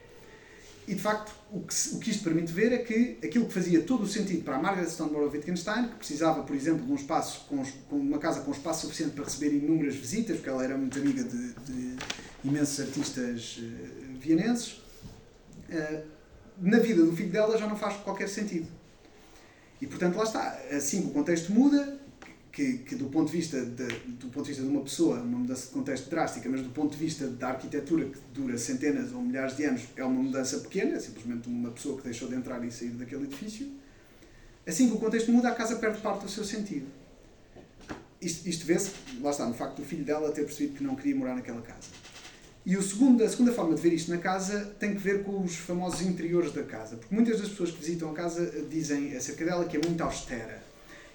E de facto, o que, isto permite ver é que aquilo que fazia todo o sentido para a Margaret Stoneborough Wittgenstein, que precisava, por exemplo, de um espaço com, com, uma casa com espaço suficiente para receber inúmeras visitas, porque ela era muito amiga de, de imensos artistas uh, vienenses, uh, na vida do filho dela já não faz qualquer sentido. E portanto, lá está. Assim que o contexto muda, que, que, do ponto de vista de, do ponto de vista de uma pessoa, uma mudança de contexto drástica, mas do ponto de vista da arquitetura que dura centenas ou milhares de anos, é uma mudança pequena, é simplesmente uma pessoa que deixou de entrar e sair daquele edifício. Assim que o contexto muda, a casa perde parte do seu sentido. Isto, isto vê-se, lá está, no facto do filho dela ter percebido que não queria morar naquela casa. E o segundo, a segunda forma de ver isto na casa tem que ver com os famosos interiores da casa. Porque muitas das pessoas que visitam a casa dizem acerca dela que é muito austera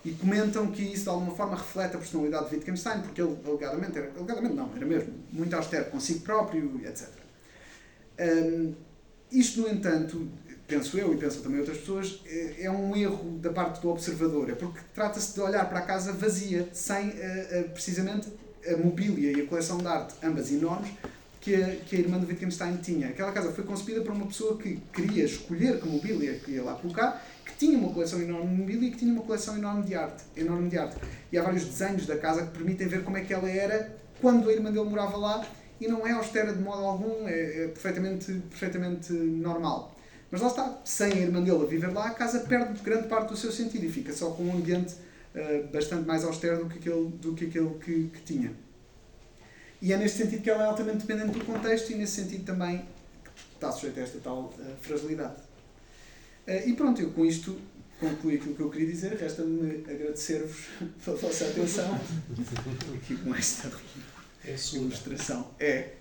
e comentam que isso de alguma forma reflete a personalidade de Wittgenstein, porque ele alegadamente, era, alegadamente não, era mesmo muito austero consigo próprio, etc. Um, isto, no entanto, penso eu e penso também outras pessoas, é, é um erro da parte do observador, é porque trata-se de olhar para a casa vazia, sem uh, uh, precisamente a mobília e a coleção de arte, ambas enormes, que a, que a irmã de Wittgenstein tinha. Aquela casa foi concebida por uma pessoa que queria escolher que mobília queria lá colocar tinha uma coleção enorme de mobília e que tinha uma coleção enorme de arte. Enorme de arte. E há vários desenhos da casa que permitem ver como é que ela era quando a irmã dele morava lá e não é austera de modo algum, é, é perfeitamente, perfeitamente normal. Mas lá está, sem a irmã dele a viver lá, a casa perde grande parte do seu sentido e fica só com um ambiente uh, bastante mais austero do que aquele, do que, aquele que, que tinha. E é neste sentido que ela é altamente dependente do contexto e nesse sentido também está sujeita a esta tal uh, fragilidade. Uh, e pronto, eu com isto concluí aquilo que eu queria dizer. Resta-me agradecer-vos (laughs) pela vossa atenção aqui com esta é ilustração. É,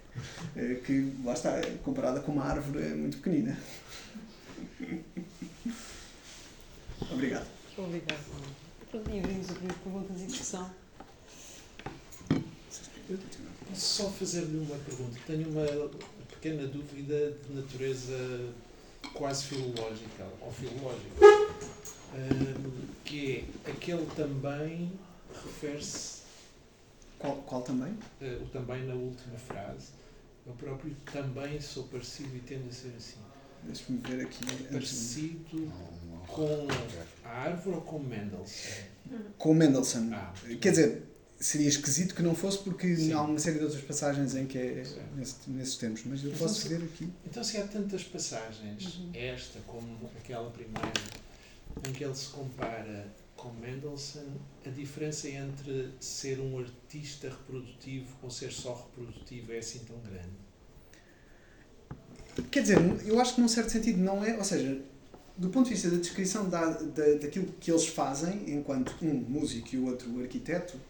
é, que, lá está, comparada com uma árvore, é muito pequenina. (laughs) Obrigado. Obrigado. Pronto, e abrimos a perguntas e discussão. Posso só fazer-lhe uma pergunta? Tenho uma pequena dúvida de natureza quase filológica ou filológica, hum, que é aquele também refere-se Qual, qual também? uh, o também na última frase. Eu próprio também sou parecido e tendo a ser assim. Deixa-me ver aqui. Parecido com a árvore ou com Mendelssohn? Com Mendelssohn. Ah, Quer dizer, seria esquisito que não fosse, porque Sim. há uma série de outras passagens em que é nesse- nesses termos, mas eu Mas posso não ver aqui. Então, se há tantas passagens, Uhum. esta como aquela primeira, em que ele se compara com Mendelssohn, a diferença entre ser um artista reprodutivo ou ser só reprodutivo é assim tão grande? Quer dizer, eu acho que num certo sentido não é, ou seja, do ponto de vista da descrição da, da, daquilo que eles fazem, enquanto um músico e o outro arquiteto,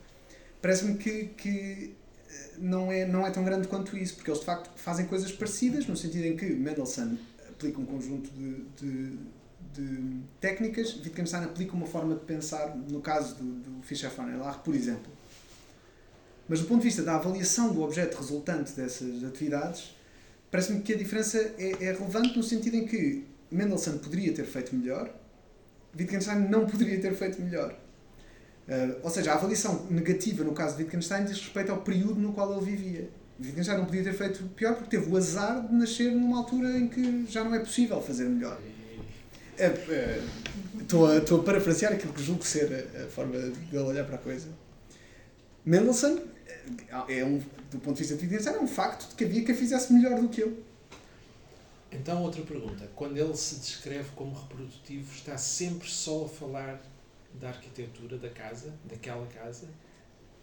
parece-me que, que eh, não, é, não é tão grande quanto isso, porque eles de facto fazem coisas parecidas, no sentido em que Mendelssohn aplica um conjunto de, de, de técnicas, Wittgenstein aplica uma forma de pensar, no caso do, do Fischer von Erlach, por exemplo. Mas do ponto de vista da avaliação do objeto resultante dessas atividades, parece-me que a diferença é, é relevante no sentido em que Mendelssohn poderia ter feito melhor, Wittgenstein não poderia ter feito melhor. Uh, ou seja, a avaliação negativa no caso de Wittgenstein diz respeito ao período no qual ele vivia. Wittgenstein não podia ter feito pior porque teve o azar de nascer numa altura em que já não é possível fazer melhor. É, é, Estou a, estou a parafrasear aquilo que julgo ser a, a forma ele olhar para a coisa. Mendelssohn é, um, do ponto de vista de Wittgenstein, é um facto de que havia quem fizesse melhor do que ele. Então, outra pergunta. Quando ele se descreve como reprodutivo, está sempre só a falar da arquitetura da casa, daquela casa?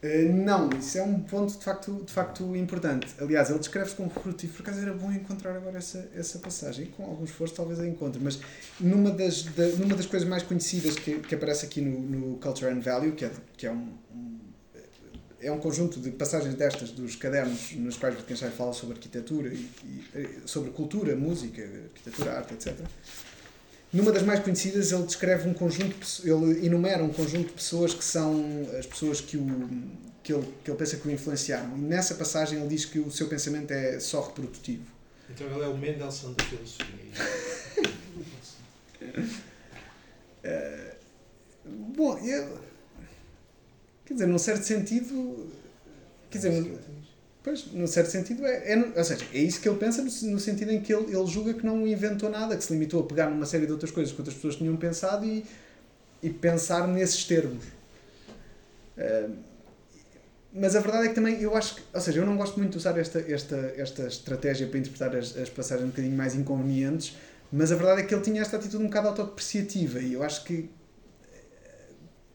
Uh, não, isso é um ponto de facto, de facto importante. Aliás, ele descreve-se como reprodutivo, por acaso era bom encontrar agora essa, essa passagem, com algum esforço talvez a encontre, mas numa das, da, numa das coisas mais conhecidas que, que aparece aqui no, no Culture and Value, que é, que é um, um é um conjunto de passagens destas dos cadernos nos quais Wittgenstein fala sobre arquitetura e, e sobre cultura, música, arquitetura, arte, etc. Numa das mais conhecidas, ele descreve um conjunto, ele enumera um conjunto de pessoas que são as pessoas que, o, que, ele, que ele pensa que o influenciaram. E nessa passagem ele diz que o seu pensamento é só reprodutivo. Então ele é o Mendelssohn da filosofia. Uh, (laughs) bom, eu, quer dizer, num certo sentido, quer dizer, Pois, num certo sentido, é, é, ou seja, é isso que ele pensa no, no, sentido em que ele, ele julga que não inventou nada, que se limitou a pegar numa série de outras coisas que outras pessoas tinham pensado e, e pensar nesses termos. Uh, mas a verdade é que também eu acho que, ou seja, eu não gosto muito de usar esta, esta, esta estratégia para interpretar as, as passagens um bocadinho mais inconvenientes, mas a verdade é que ele tinha esta atitude um bocado autodepreciativa e eu acho que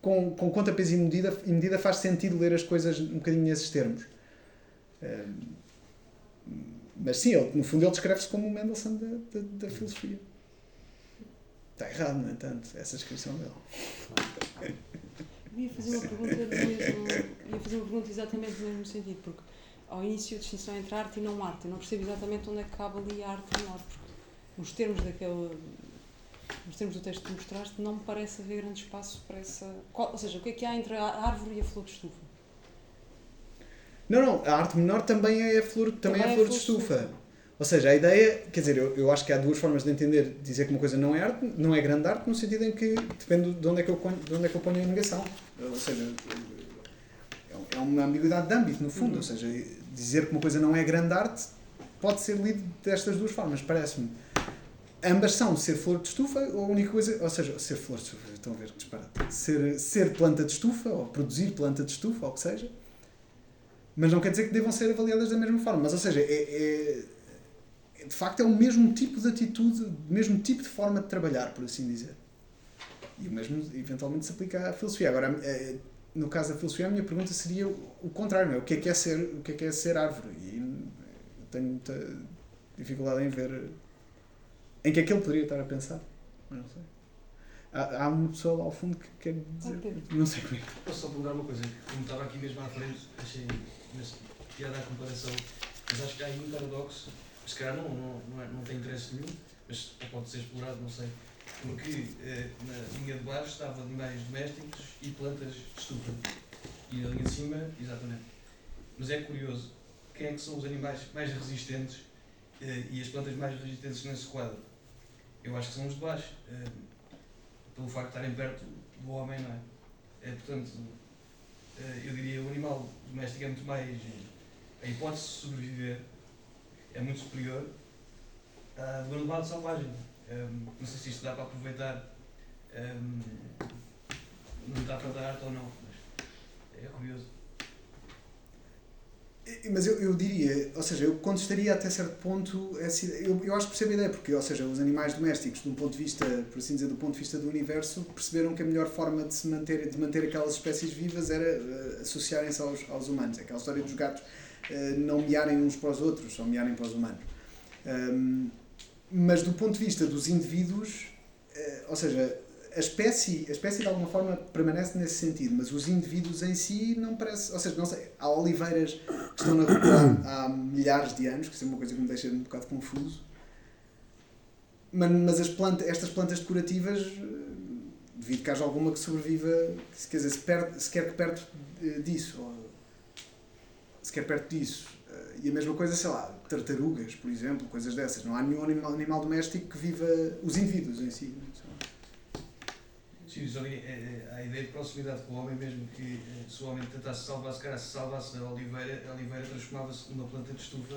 com, com conta, peso e medida, e medida faz sentido ler as coisas um bocadinho nesses termos. Um, mas sim, ele, no fundo ele descreve-se como o Mendelssohn da, da, da, filosofia. Está errado, no entanto, essa descrição dele. Eu ia fazer uma pergunta do mesmo, ia fazer uma pergunta exatamente no mesmo sentido, porque ao início a distinção entre arte e não arte, eu não percebo exatamente onde é que cabe ali a arte e não arte, porque nos termos daquele nos termos do texto que mostraste, não me parece haver grande espaço para essa. Qual, ou seja, o que é que há entre a árvore e a flor de estufa? Não, não, a arte menor também é a flor, também, também é a flor, é flor de estufa. estufa. Ou seja, a ideia, quer dizer, eu, eu acho que há duas formas de entender, dizer que uma coisa não é arte, não é grande arte, no sentido em que depende de onde é que eu ponho, de onde é que eu ponho a negação. Ou seja, é uma ambiguidade de âmbito, no fundo. Uhum. Ou seja, dizer que uma coisa não é grande arte pode ser lido destas duas formas, parece-me. Ambas são ser flor de estufa, ou a única coisa, ou seja, ser flor de estufa, estão a ver que disparate. Ser, ser planta de estufa, ou produzir planta de estufa, ou o que seja. Mas não quer dizer que devam ser avaliadas da mesma forma. Mas, ou seja, é, é, de facto é o mesmo tipo de atitude, o mesmo tipo de forma de trabalhar, por assim dizer. E o mesmo, eventualmente, se aplica à filosofia. Agora, no caso da filosofia, a minha pergunta seria o contrário: o que é que é ser, o que é, que é ser árvore? E tenho muita dificuldade em ver em que é que ele poderia estar a pensar. Mas não sei. Há, há uma pessoa lá ao fundo que quer dizer. Okay. Não sei como é. Posso só perguntar uma coisa? Como estava aqui mesmo à frente, achei piada a comparação, mas acho que há aí um paradoxo, se calhar não, não, não, é, não tem interesse nenhum, mas pode ser explorado, não sei. Porque eh, na linha de baixo estava animais domésticos e plantas de estufa. E na linha de cima, exatamente. Mas é curioso, quem é que são os animais mais resistentes eh, e as plantas mais resistentes nesse quadro? Eu acho que são os de baixo. eh, pelo facto de estarem perto do homem, não é? É, portanto, eu diria o animal doméstico é muito mais. A hipótese de sobreviver é muito superior à do animal selvagem. Ehm, não sei se isto dá para aproveitar. ehm, não dá para dar arte ou não, mas é curioso. Mas eu, eu diria, ou seja, eu contestaria até certo ponto essa. Eu, eu acho que percebo a ideia, porque, ou seja, os animais domésticos, de um ponto de vista, por assim dizer, do ponto de vista do universo, perceberam que a melhor forma de se manter, de manter aquelas espécies vivas era eh, associarem-se aos, aos humanos. É aquela história dos gatos eh, não miarem uns para os outros, só miarem para os humanos. Ahm, mas do ponto de vista dos indivíduos, eh, ou seja, a espécie, a espécie de alguma forma permanece nesse sentido, mas os indivíduos em si não parece, ou seja, não sei, há oliveiras que estão na rua há, há milhares de anos, que é uma coisa que me deixa um bocado confuso. Mas, mas as plantas, estas plantas decorativas, devido que haja alguma que sobreviva, que, quer dizer, se, perde, se quer que perto eh, disso, ou se quer perto disso. Eh, E a mesma coisa, sei lá, tartarugas, por exemplo, coisas dessas. Não há nenhum animal, animal doméstico que viva, os indivíduos em si. não é? Sim, a ideia de proximidade com o homem, mesmo que eh, se o homem tentasse salvar, se calhar se salvasse a oliveira, a oliveira transformava-se numa planta de estufa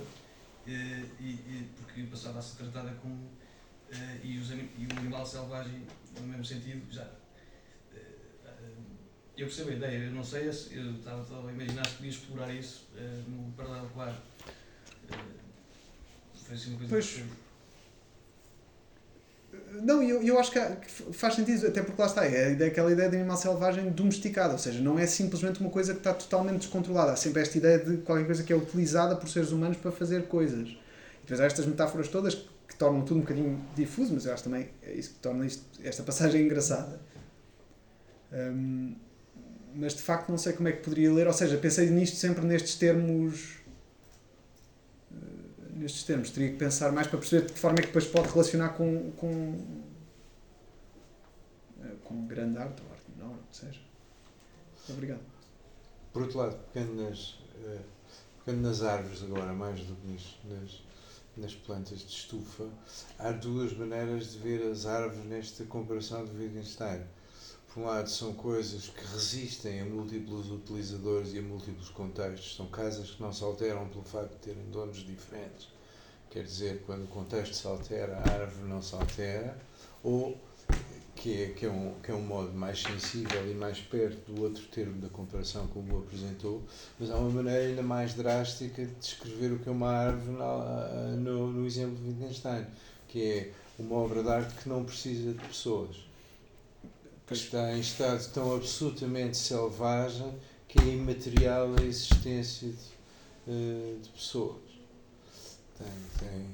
eh, e, e- porque passava a ser tratada como. eh, e, os, e o animal selvagem, no mesmo sentido, já. eu percebo a ideia, eu não sei, se- eu estava, a imaginar se podia explorar isso no paralelo com a arte. Eh, foi assim uma coisa Pois. que- Não, eu, eu acho que, que faz sentido, até porque lá está, é aquela ideia de animal selvagem domesticado, ou seja, não é simplesmente uma coisa que está totalmente descontrolada. Há sempre esta ideia de qualquer coisa que é utilizada por seres humanos para fazer coisas. E depois há estas metáforas todas que tornam tudo um bocadinho difuso, mas eu acho também é isso que torna isto, esta passagem (laughs) engraçada. Hum, mas de facto não sei como é que poderia ler, ou seja, pensei nisto sempre nestes termos nestes termos. Teria que pensar mais para perceber de que forma é que depois pode relacionar com, com, eh, com grande arte ou arte menor, ou seja. Obrigado. Por outro lado, pegando nas, eh, nas árvores agora, mais do que nas, nas, plantas de estufa, há duas maneiras de ver as árvores nesta comparação de Wittgenstein. Por um lado, são coisas que resistem a múltiplos utilizadores e a múltiplos contextos. São casas que não se alteram pelo facto de terem donos diferentes. Quer dizer, quando o contexto se altera, a árvore não se altera. Ou que é, que, é um, que é um modo mais sensível e mais perto do outro termo da comparação como o apresentou, mas há uma maneira ainda mais drástica de descrever o que é uma árvore no, no exemplo de Wittgenstein, que é uma obra de arte que não precisa de pessoas, que está em estado tão absolutamente selvagem que é imaterial a existência de, eh, de pessoas. Tem, tem,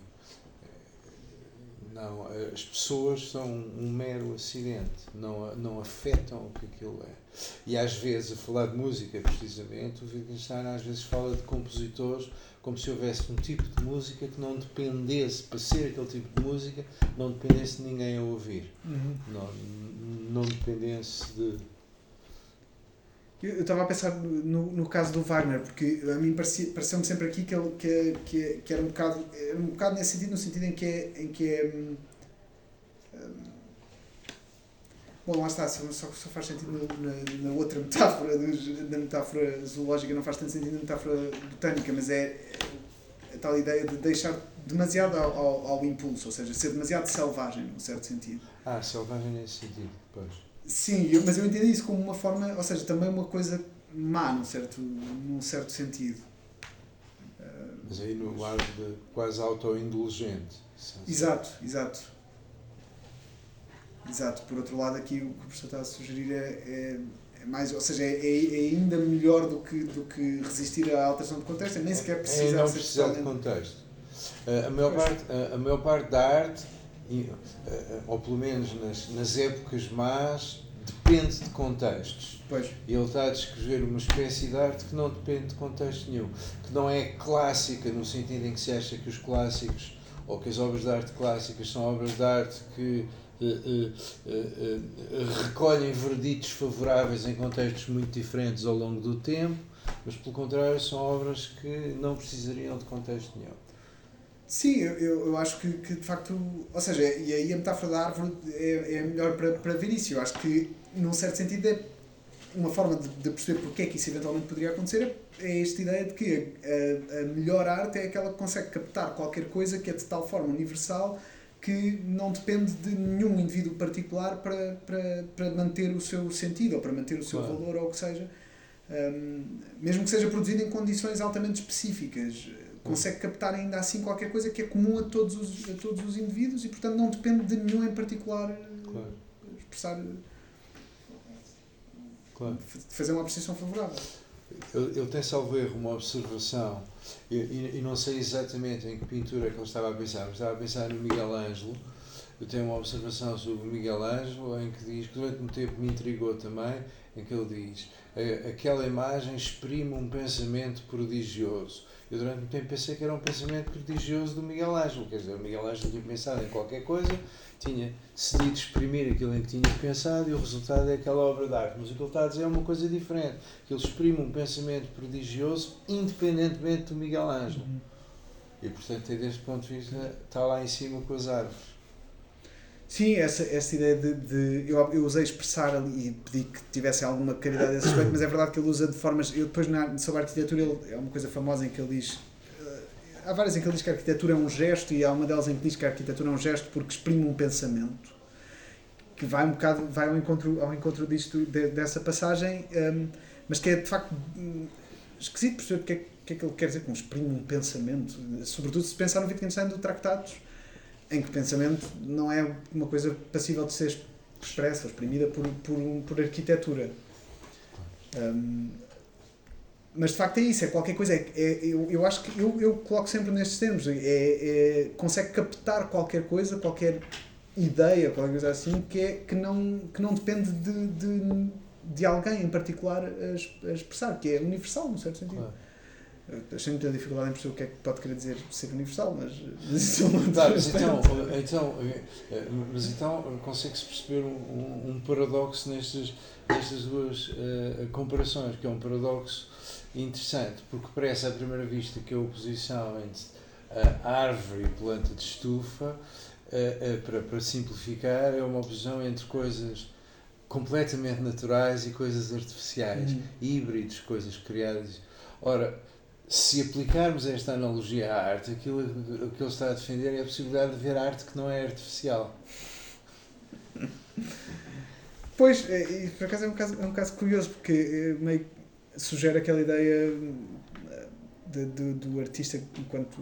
não, as pessoas são um mero acidente, não, não afetam o que aquilo é. E às vezes, a falar de música, precisamente, o Wittgenstein às vezes fala de compositores como se houvesse um tipo de música que não dependesse, para ser aquele tipo de música, não dependesse de ninguém a ouvir. Não, não dependesse de. Eu estava a pensar no, no caso do Wagner, porque a mim parecia- pareceu-me sempre aqui que, ele, que, que, que era um bocado, era um bocado nesse sentido, no sentido em que é. Em que é hum, hum, bom, lá está, só, só, faz sentido na, na outra metáfora, na metáfora zoológica, não faz tanto sentido na metáfora botânica, mas é, é a tal ideia de deixar demasiado ao, ao, ao impulso, ou seja, ser demasiado selvagem, num certo sentido. Ah, selvagem nesse sentido, pois. Sim, eu- mas eu entendi isso como uma forma, ou seja, também uma coisa má, num certo, num certo sentido. Ah, Mas aí no lado de quase autoindulgente. exato, exato. Exato. Por outro lado, aqui o que o professor está a sugerir é, é, é mais, ou seja, é, é ainda melhor do que, do que resistir à alteração de contexto, é nem sequer É precisar não ser precisar de contexto. Uh, a, maior parte, a, a maior parte da arte, ou pelo menos nas, nas épocas más, depende de contextos. Pois, E ele está a descrever uma espécie de arte que não depende de contexto nenhum, que não é clássica no sentido em que se acha que os clássicos ou que as obras de arte clássicas são obras de arte que eh, eh, eh, eh, recolhem verditos favoráveis em contextos muito diferentes ao longo do tempo, mas pelo contrário são obras que não precisariam de contexto nenhum. Sim, eu, eu, acho que, que de facto. Ou seja, e aí a metáfora da árvore é, é melhor para, para ver isso. Eu acho que, num certo sentido, é uma forma de, de perceber porque é que isso eventualmente poderia acontecer. É esta ideia de que a, a melhor arte é aquela que consegue captar qualquer coisa que é de tal forma universal que não depende de nenhum indivíduo particular para, para, para manter o seu sentido ou para manter o seu Claro. valor ou o que seja. Um, mesmo que seja produzido em condições altamente específicas, consegue captar ainda assim qualquer coisa que é comum a todos os, a todos os indivíduos e, portanto, não depende de nenhum em particular eh, Claro. expressar, Claro. f- fazer uma apreciação favorável. Eu, eu tenho salvo erro uma observação, e, e, e não sei exatamente em que pintura é que ele estava a pensar, mas estava a pensar no Miguel Ângelo. Eu tenho uma observação sobre o Miguel Ângelo em que diz, que durante um tempo me intrigou também, em que ele diz "A- aquela imagem exprime um pensamento prodigioso. Eu durante um tempo pensei que era um pensamento prodigioso do Miguel Ângelo, quer dizer, o Miguel Ângelo tinha pensado em qualquer coisa, tinha decidido exprimir aquilo em que tinha pensado e o resultado é aquela obra de arte. Mas o que ele está a dizer é uma coisa diferente, que ele exprime um pensamento prodigioso independentemente do Miguel Ângelo. E portanto, é deste ponto de vista, está lá em cima com as árvores. Sim, essa, essa ideia de. de eu, eu usei expressar ali e pedi que tivesse alguma caridade a esse respeito, mas é verdade que ele usa de formas. Eu depois, na, sobre a arquitetura, ele, é uma coisa famosa em que ele diz. eh, há várias em que ele diz que a arquitetura é um gesto e há uma delas em que diz que a arquitetura é um gesto porque exprime um pensamento que vai um bocado vai ao encontro, ao encontro disto, de- dessa passagem, hum, mas que é de facto hum, esquisito perceber o que é, que é que ele quer dizer com exprime um pensamento, sobretudo se pensar no Wittgenstein do Tractatus, em que pensamento não é uma coisa passível de ser expressa exprimida por, por, um- por arquitetura. Hum, mas de facto é isso, é qualquer coisa. É, é- eu, eu acho que eu, eu coloco sempre nestes termos. É, é- consegue captar qualquer coisa, qualquer ideia, qualquer coisa assim, que, é, que, não, que não depende de, de, de alguém em particular a, a expressar, que é universal, num certo sentido. Claro. Achei muita dificuldade em perceber o que é que pode querer dizer ser universal, mas, (laughs) mas isso é Tá, mas então, então, eh, eh, mas então consegue-se perceber um, um, paradoxo nestas, nestas duas eh, comparações, que é um paradoxo interessante, porque parece à primeira vista que a oposição entre a árvore e planta de estufa, eh, eh, para, para simplificar, é uma oposição entre coisas completamente naturais e coisas artificiais Uhum. híbridos, coisas criadas. Ora, se aplicarmos esta analogia à arte, aquilo que ele está a defender é a possibilidade de ver arte que não é artificial. (laughs) Pois, é, e por acaso é um caso, é um caso curioso, porque é, meio que sugere aquela ideia eh, de, do, do artista enquanto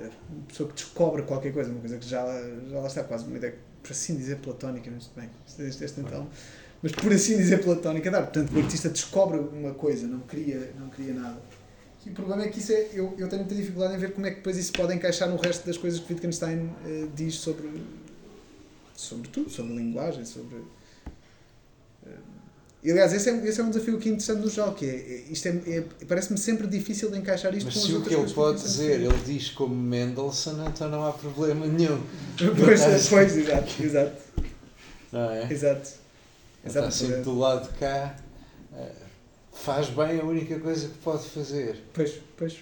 eh, uma pessoa que descobre qualquer coisa, uma coisa que já, lá- já lá está quase uma ideia, por assim dizer, platónica, mas bem, este, este então, mas por assim dizer platónica, dá, portanto o artista descobre uma coisa, não cria, não cria nada. E o problema é que isso é, eu, eu tenho muita dificuldade em ver como é que depois isso pode encaixar no resto das coisas que Wittgenstein eh, diz sobre, sobre tudo, sobre linguagem, sobre e, aliás, esse é, esse é um desafio aqui interessante no geral, que é, é- isto é, é- parece-me sempre difícil de encaixar isto Mas com se o que ele pode dizer, ele diz como Mendelssohn, então não há problema nenhum. (laughs) pois, pois, exato, exato, Não é? exato. Ele está Exato, sempre do lado de cá, faz bem a única coisa que pode fazer. Pois, pois.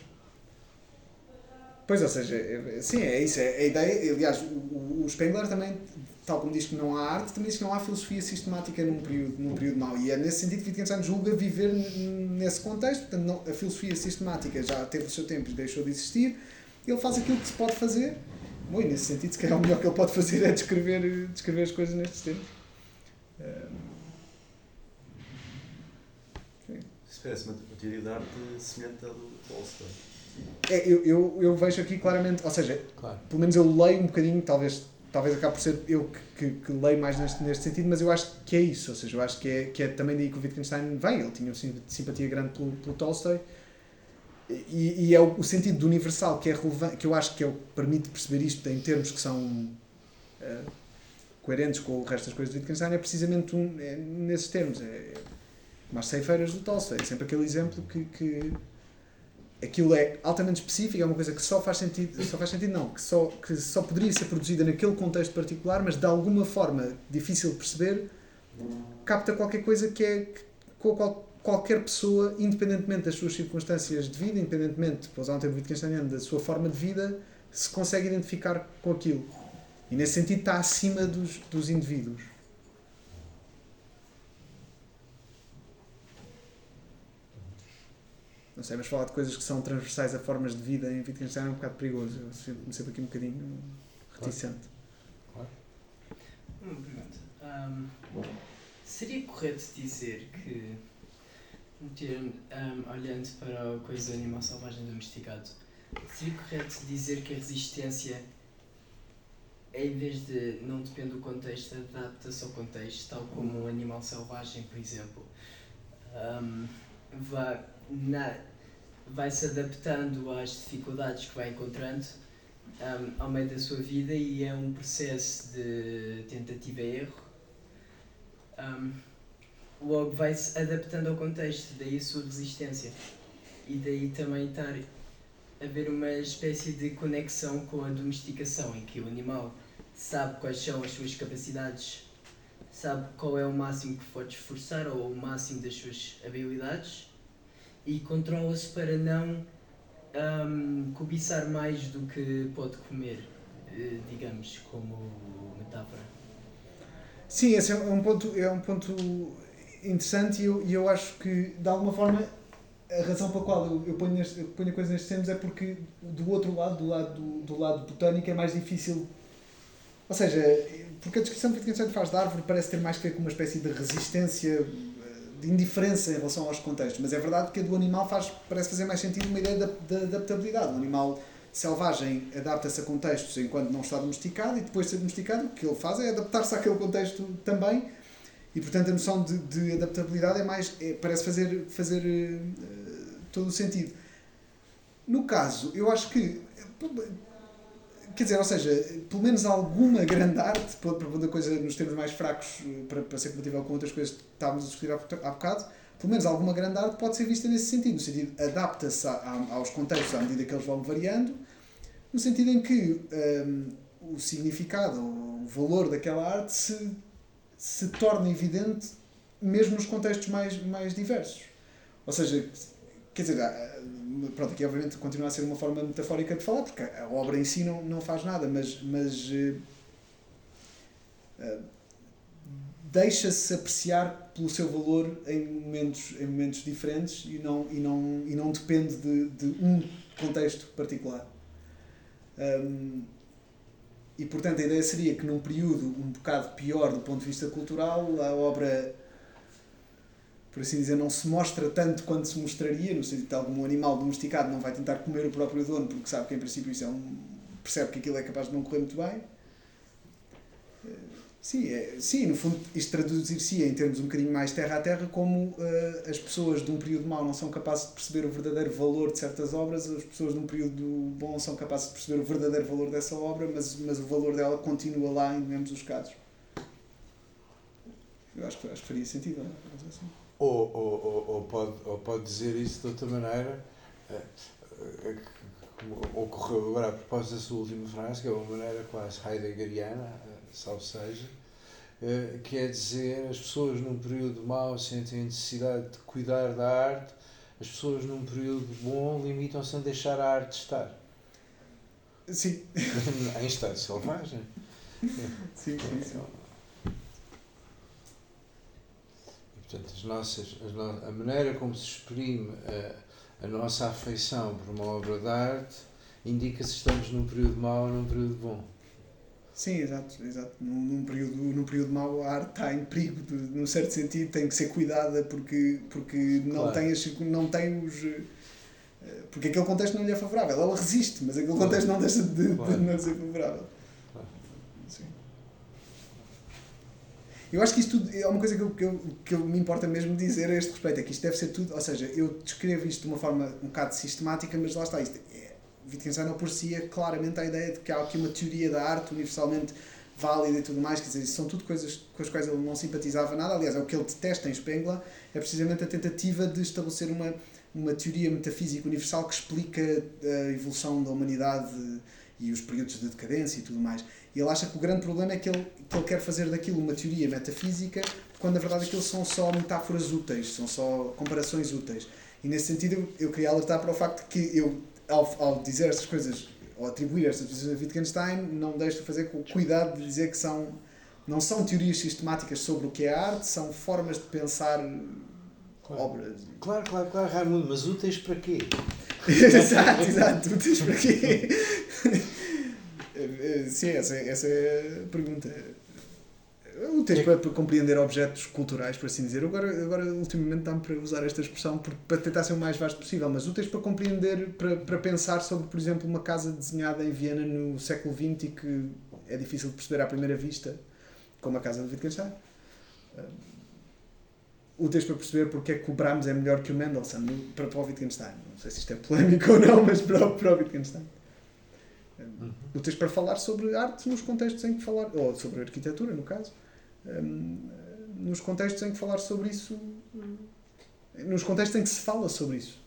Pois, ou seja, é- é- sim, é isso. É a ideia, aliás, o, o- Spengler também, tal como diz que não há arte, também diz que não há filosofia sistemática num período, num período mau. E é nesse sentido que Wittgenstein julga viver nesse contexto. Portanto, não, a filosofia sistemática já teve o seu tempo e deixou de existir. Ele faz aquilo que se pode fazer. Bom, e nesse sentido, se calhar o melhor que ele pode fazer é descrever, descrever as coisas nestes termos. Ahm, Isso parece uma, semelhante à do Tolstói. é, eu, eu, eu vejo aqui claramente, ou seja, Claro. pelo menos eu leio um bocadinho, talvez, talvez acabe por ser eu que, que, que leio mais neste, neste sentido, mas eu acho que é isso, ou seja, eu acho que é, que é também daí que o Wittgenstein vem, ele tinha uma sim- simpatia grande pelo, pelo Tolstói, e, e é o, o sentido do universal que é relevante, que eu acho que é o que permite perceber isto em termos que são eh, coerentes com o resto das coisas do Wittgenstein, é precisamente um, é nesses termos, é, é como as ceifeiras do Tolstói, é sempre aquele exemplo que, que aquilo é altamente específico, é uma coisa que só faz sentido, só faz sentido não, que só, que só poderia ser produzida naquele contexto particular, mas de alguma forma difícil de perceber, capta qualquer coisa que é com a qual qualquer pessoa, independentemente das suas circunstâncias de vida, independentemente, para usar um termo wittgensteiniano, da sua forma de vida, se consegue identificar com aquilo. E nesse sentido está acima dos, dos indivíduos. Não sei, mas falar de coisas que são transversais a formas de vida em Wittgenstein é um bocado perigoso. Eu sinto-me sempre aqui um bocadinho reticente. Uma pergunta. Ahm, seria correto dizer que, ahm, olhando para a coisa do animal selvagem domesticado, seria correto dizer que a resistência, em vez de não depende do contexto, adapta-se ao contexto, tal como um animal selvagem, por exemplo, ahm, vai, na, vai se adaptando às dificuldades que vai encontrando um, ao meio da sua vida e é um processo de tentativa e erro. Um, logo vai-se adaptando ao contexto, daí a sua resistência. E daí também estar a haver uma espécie de conexão com a domesticação, em que o animal sabe quais são as suas capacidades, sabe qual é o máximo que pode esforçar ou o máximo das suas habilidades e controla-se para não um, cobiçar mais do que pode comer, eh, digamos, como metáfora. Sim, esse é um ponto, é um ponto interessante e eu, eu acho que, de alguma forma, a razão pela qual eu, eu, ponho, neste, eu ponho a coisa nestes termos é porque, do outro lado, do lado, do, do lado botânico, é mais difícil. Ou seja, porque a descrição que Wittgenstein faz da árvore parece ter mais que ver com uma espécie de resistência, de indiferença em relação aos contextos, mas é verdade que a do animal faz, parece fazer mais sentido uma ideia de, de adaptabilidade. O animal selvagem adapta-se a contextos enquanto não está domesticado e depois de ser domesticado, o que ele faz é adaptar-se àquele contexto também e portanto a noção de, de adaptabilidade é mais é, parece fazer, fazer uh, todo o sentido. No caso, eu acho que quer dizer, ou seja, pelo menos alguma grande arte, para pôr coisa nos termos mais fracos, para, para ser compatível com outras coisas que estávamos a discutir há, há bocado, pelo menos alguma grande arte pode ser vista nesse sentido, no sentido adapta-se aos contextos à medida que eles vão variando, no sentido em que um, o significado, o valor daquela arte se, se torna evidente mesmo nos contextos mais, mais diversos. Ou seja, quer dizer, pronto, aqui obviamente continua a ser uma forma metafórica de falar, porque a obra em si não, não faz nada, mas, mas uh, deixa-se apreciar pelo seu valor em momentos, em momentos diferentes e não, e não, e não depende de, de um contexto particular. Um, e portanto a ideia seria que num período um bocado pior do ponto de vista cultural, a obra, por assim dizer, não se mostra tanto quanto se mostraria, no sentido de algum animal domesticado não vai tentar comer o próprio dono porque sabe que em princípio isso é um, percebe que aquilo é capaz de não correr muito bem. Sim, é, sim, no fundo isto traduzir-se em termos um bocadinho mais terra a terra como uh, as pessoas de um período mau não são capazes de perceber o verdadeiro valor de certas obras, as pessoas de um período bom são capazes de perceber o verdadeiro valor dessa obra, mas, mas o valor dela continua lá em ambos os casos. Eu acho que, acho que faria sentido, não é? Assim. Ou, ou, ou, ou, pode, ou pode dizer isso de outra maneira, como ocorreu agora a propósito da sua última frase, que é uma maneira quase heideggeriana, salvo seja, que é dizer as pessoas num período mau sentem a necessidade de cuidar da arte, as pessoas num período bom limitam-se a deixar a arte estar. Sim. (laughs) em estado selvagem. Sim, sim, sim. E, portanto, as nossas, as no, a maneira como se exprime a, a nossa afeição por uma obra de arte indica se estamos num período mau ou num período bom. Sim, exato, exato. Num, num, período, num período mau a arte está em perigo, de, num certo sentido tem que ser cuidada porque, porque não, Claro. tem as, não tem os. eh, Porque aquele contexto não lhe é favorável. Ela resiste, mas aquele contexto não deixa de, de Claro. não ser favorável. Claro. Sim. Eu acho que isto tudo é uma coisa que eu, que, eu, que eu me importa mesmo dizer a este respeito, é que isto deve ser tudo, ou seja, eu descrevo isto de uma forma um bocado sistemática, mas lá está, isto é, Wittgenstein opusia claramente a ideia de que há aqui uma teoria da arte universalmente válida e tudo mais, quer dizer, são tudo coisas com as quais ele não simpatizava nada, aliás, é o que ele detesta em Spengler, é precisamente a tentativa de estabelecer uma, uma teoria metafísica universal que explica a evolução da humanidade e os períodos de decadência e tudo mais. E ele acha que o grande problema é que ele, que ele quer fazer daquilo uma teoria metafísica, quando na verdade aquilo são só metáforas úteis, são só comparações úteis. E nesse sentido eu, eu queria alertar para o facto que eu, ao, ao dizer estas coisas, ou atribuir estas posições a Wittgenstein, não deixo de fazer com cuidado de dizer que são, não são teorias sistemáticas sobre o que é arte, são formas de pensar Claro. obras. Claro, claro, claro, Raimundo, mas úteis para quê? (laughs) exato, exato. Tu tens para quê? Sim, essa, é- essa é a pergunta. Úteis para, para compreender objetos culturais, por assim dizer. Agora, agora ultimamente dá-me para usar esta expressão para tentar ser o mais vasto possível, mas úteis para compreender, para, para pensar sobre, por exemplo, uma casa desenhada em Viena no século XX e que é difícil de perceber à primeira vista, como a casa de Wittgenstein. Úteis para perceber porque é que o Brahms é melhor que o Mendelssohn para, para o Wittgenstein. Não sei se isto é polémico (laughs) ou não, mas para, o- para o Wittgenstein. Uhum. Úteis para falar sobre arte nos contextos em que falar, ou sobre arquitetura, no caso, hum, nos contextos em que falar sobre isso, hum, nos contextos em que se fala sobre isso.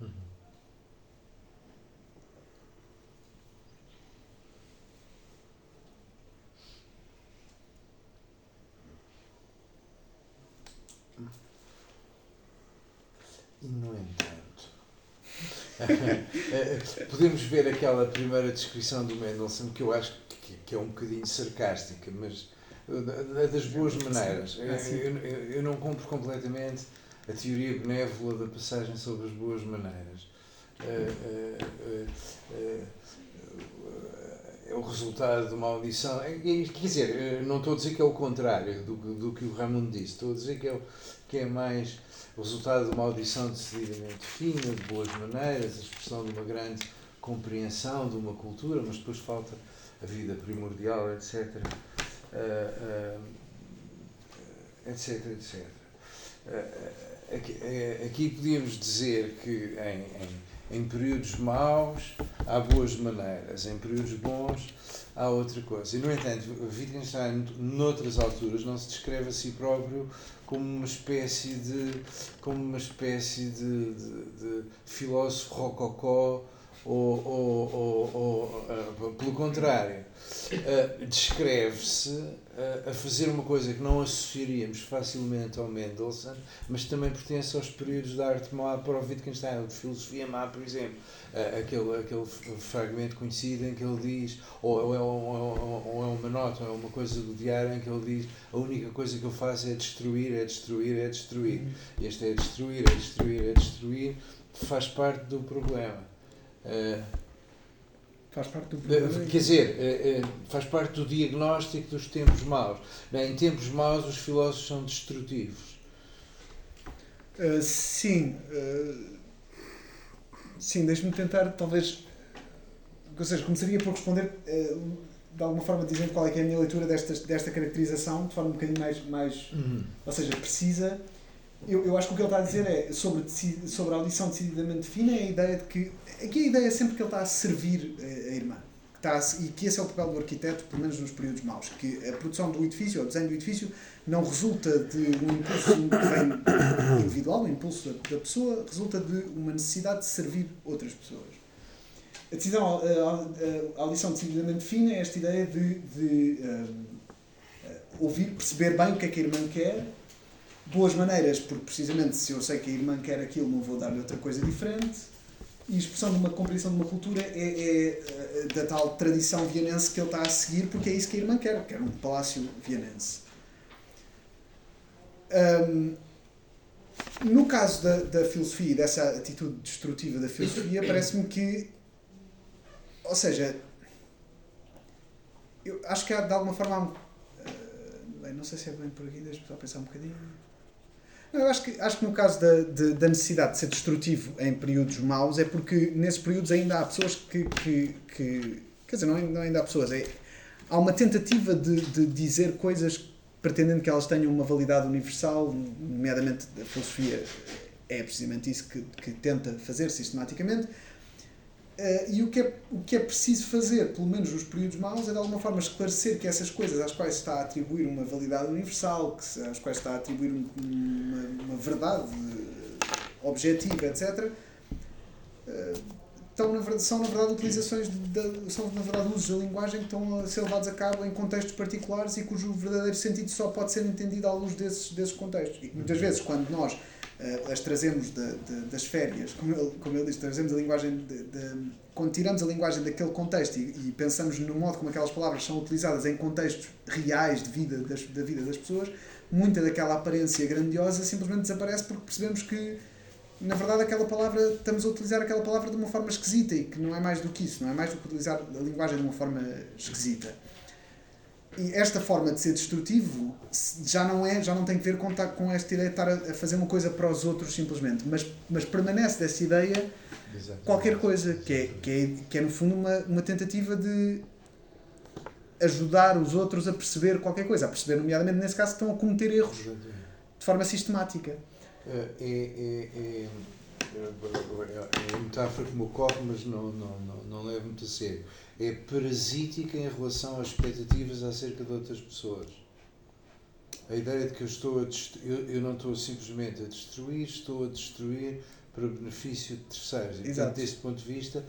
Uhum. E, no entanto, eh, (laughs) podemos ver aquela primeira descrição do Mendelssohn, que eu acho que, que é um bocadinho sarcástica, mas da- das boas maneiras. Ah, sim. Eu, eu- eu não compro completamente a teoria benévola da passagem sobre as boas maneiras. É o resultado de uma audição. É- é- Quer dizer, não estou a dizer que é o contrário do, que- do que o Raimundo disse, estou a dizer que é, que é mais o resultado de uma audição decididamente fina, de boas maneiras, a expressão de uma grande compreensão de uma cultura, mas depois falta a vida primordial, etc. Ah, ah, etc, etc. Ah, aqui, eh, aqui podíamos dizer que em, em, em períodos maus há boas maneiras, em períodos bons há outra coisa. E, no entanto, Wittgenstein, noutras alturas, não se descreve a si próprio como uma espécie de, como uma espécie de, de, de filósofo rococó ou, ou, ou, ou ah, pelo contrário, ah, descreve-se ah, a fazer uma coisa que não associaríamos facilmente ao Mendelssohn, mas também pertence aos períodos da arte má para o Wittgenstein, de filosofia má, por exemplo. Aquele, aquele fragmento conhecido em que ele diz, ou, é, ou, é uma nota, ou é uma coisa do diário em que ele diz a única coisa que eu faço é destruir, é destruir, é destruir. E este é destruir, é destruir, é destruir, faz parte do problema. Ah, Faz parte do eh, problema. Quer dizer, faz parte do diagnóstico dos tempos maus. Bem, em tempos maus, os filósofos são destrutivos. Uh, sim. uh, sim, deixe-me tentar, talvez. Ou seja, começaria por responder uh, de alguma forma dizendo qual é é a minha leitura destas, desta caracterização, de forma um bocadinho mais, mais ou seja, precisa. Eu, eu acho que o que ele está a dizer é sobre, sobre a audição decididamente fina, é a ideia de que. Aqui a ideia é sempre que ele está a servir a, a irmã. Que está a- e que esse é o papel do arquiteto, pelo menos nos períodos maus. Que a produção do edifício, o desenho do edifício, não resulta de um impulso que vem individual, um impulso da, da pessoa, resulta de uma necessidade de servir outras pessoas. A decisão, a, a- a audição decididamente fina é esta ideia de, de hum, eh, ouvir, perceber bem o que é que a irmã quer, boas maneiras, porque precisamente se eu sei que a irmã quer aquilo, não vou dar-lhe outra coisa diferente. E a expressão de uma compreensão de uma cultura é, é, eh, da tal tradição vienense que ele está a seguir, porque é isso que a irmã quer, quer um palácio vienense. Hum, no caso da, da filosofia e dessa atitude destrutiva da filosofia, (coughs) parece-me que. Ou seja, eu acho que há, de alguma forma. um- bem, não sei se é bem por aqui, deixa-me só pensar um bocadinho. Eu acho que, acho que no caso da, de- da necessidade de ser destrutivo em períodos maus é porque nesses períodos ainda há pessoas que. que, que quer dizer, não, não ainda há pessoas, é, há uma tentativa de, de dizer coisas pretendendo que elas tenham uma validade universal, nomeadamente a filosofia é precisamente isso que, que tenta fazer sistematicamente. Eh, e o que, é, o que é preciso fazer, pelo menos nos períodos maus, é de alguma forma esclarecer que essas coisas às quais está a atribuir uma validade universal, que às quais está a atribuir um- uma, uma verdade objetiva, etc., eh, estão, na verdade, são na verdade utilizações de, de- são na verdade usos da linguagem que estão a ser levados a cabo em contextos particulares e cujo verdadeiro sentido só pode ser entendido à luz desses, desses contextos. E muitas vezes, quando nós eh, as trazemos de- de- das férias, como ele, como ele diz, trazemos a linguagem de, de- quando tiramos a linguagem daquele contexto e, e pensamos no modo como aquelas palavras são utilizadas em contextos reais de vida das, da vida das pessoas, muita daquela aparência grandiosa simplesmente desaparece porque percebemos que na verdade aquela palavra estamos a utilizar aquela palavra de uma forma esquisita e que não é mais do que isso, não é mais do que utilizar a linguagem de uma forma esquisita. E esta forma de ser destrutivo já não é, já não tem que ver com, com esta ideia de estar a, fazer uma coisa para os outros simplesmente, mas, mas permanece dessa ideia Exato. qualquer coisa, que é, que é, que é no fundo uma, uma tentativa de ajudar os outros a perceber qualquer coisa, a perceber, nomeadamente nesse caso, que estão a cometer erros Exatamente. de forma sistemática. É, é, é, é, é, é metáfora que me ocorre, mas não, não, não, não levo muito a sério. É parasítica em relação às expectativas acerca de outras pessoas. A ideia de que eu estou a eu, eu não estou simplesmente a destruir, estou a destruir para benefício de terceiros. E, Exato. portanto, desse ponto de vista,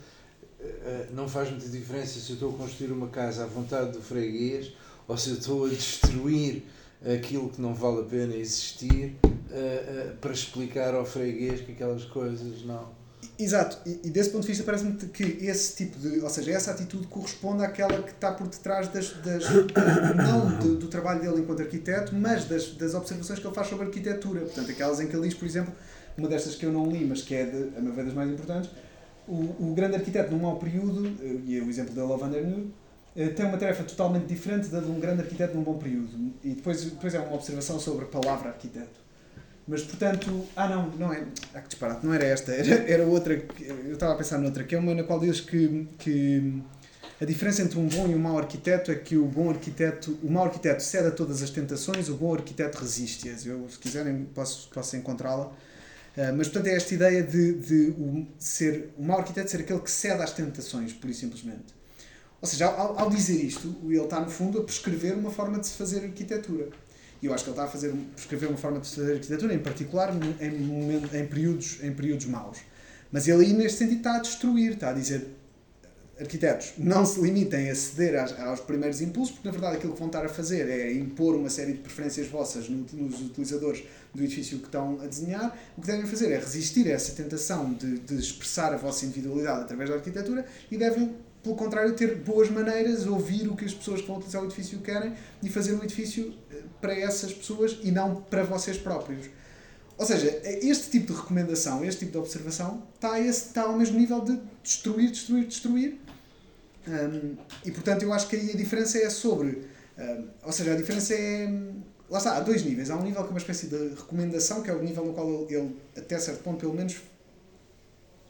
eh, eh, não faz muita diferença se eu estou a construir uma casa à vontade do freguês ou se eu estou a destruir aquilo que não vale a pena existir eh, eh, para explicar ao freguês que aquelas coisas não. Exato, e, e desse ponto de vista parece-me que esse tipo de, ou seja, essa atitude corresponde àquela que está por detrás das, das não do, do trabalho dele enquanto arquiteto, mas das, das observações que ele faz sobre arquitetura. Portanto, aquelas em que ele diz, por exemplo, uma destas que eu não li, mas que é, de, a meu ver, das mais importantes, o, o grande arquiteto num mau período, eh, e é o exemplo dele, Van der Nude, eh, tem uma tarefa totalmente diferente da de um grande arquiteto num bom período. E depois, depois é uma observação sobre a palavra arquiteto. Mas, portanto, ah não, não é, ah, que disparate, não era esta, (laughs) era, era outra, eu estava a pensar noutra, que é uma na qual diz que, que a diferença entre um bom e um mau arquiteto é que o bom arquiteto, o mau arquiteto cede a todas as tentações, o bom arquiteto resiste-as. Eu, se quiserem, posso, posso encontrá-la. Ah, mas, portanto, é esta ideia de, de o, ser, o mau arquiteto ser aquele que cede às tentações, pura e simplesmente. Ou seja, ao, ao dizer isto, ele está, no fundo, a prescrever uma forma de se fazer arquitetura. E eu acho que ele está a fazer, prescrever uma forma de se fazer arquitetura, em particular em, em, períodos, em períodos maus. Mas ele aí, neste sentido, está a destruir, está a dizer arquitetos não se limitem a ceder às- aos primeiros impulsos, porque na verdade aquilo que vão estar a fazer é impor uma série de preferências vossas no- nos utilizadores do edifício que estão a desenhar. O que devem fazer é resistir a essa tentação de, de expressar a vossa individualidade através da arquitetura e devem, pelo contrário, ter boas maneiras, ouvir o que as pessoas que vão utilizar o edifício querem e fazer o edifício eh, para essas pessoas e não para vocês próprios. Ou seja, este tipo de recomendação, este tipo de observação, está, esse, está ao mesmo nível de destruir, destruir, destruir. Hum, e portanto, eu acho que aí a diferença é sobre. hum, ou seja, a diferença é. Lá está, há dois níveis. Há um nível que é uma espécie de recomendação, que é o nível no qual ele, até certo ponto, pelo menos,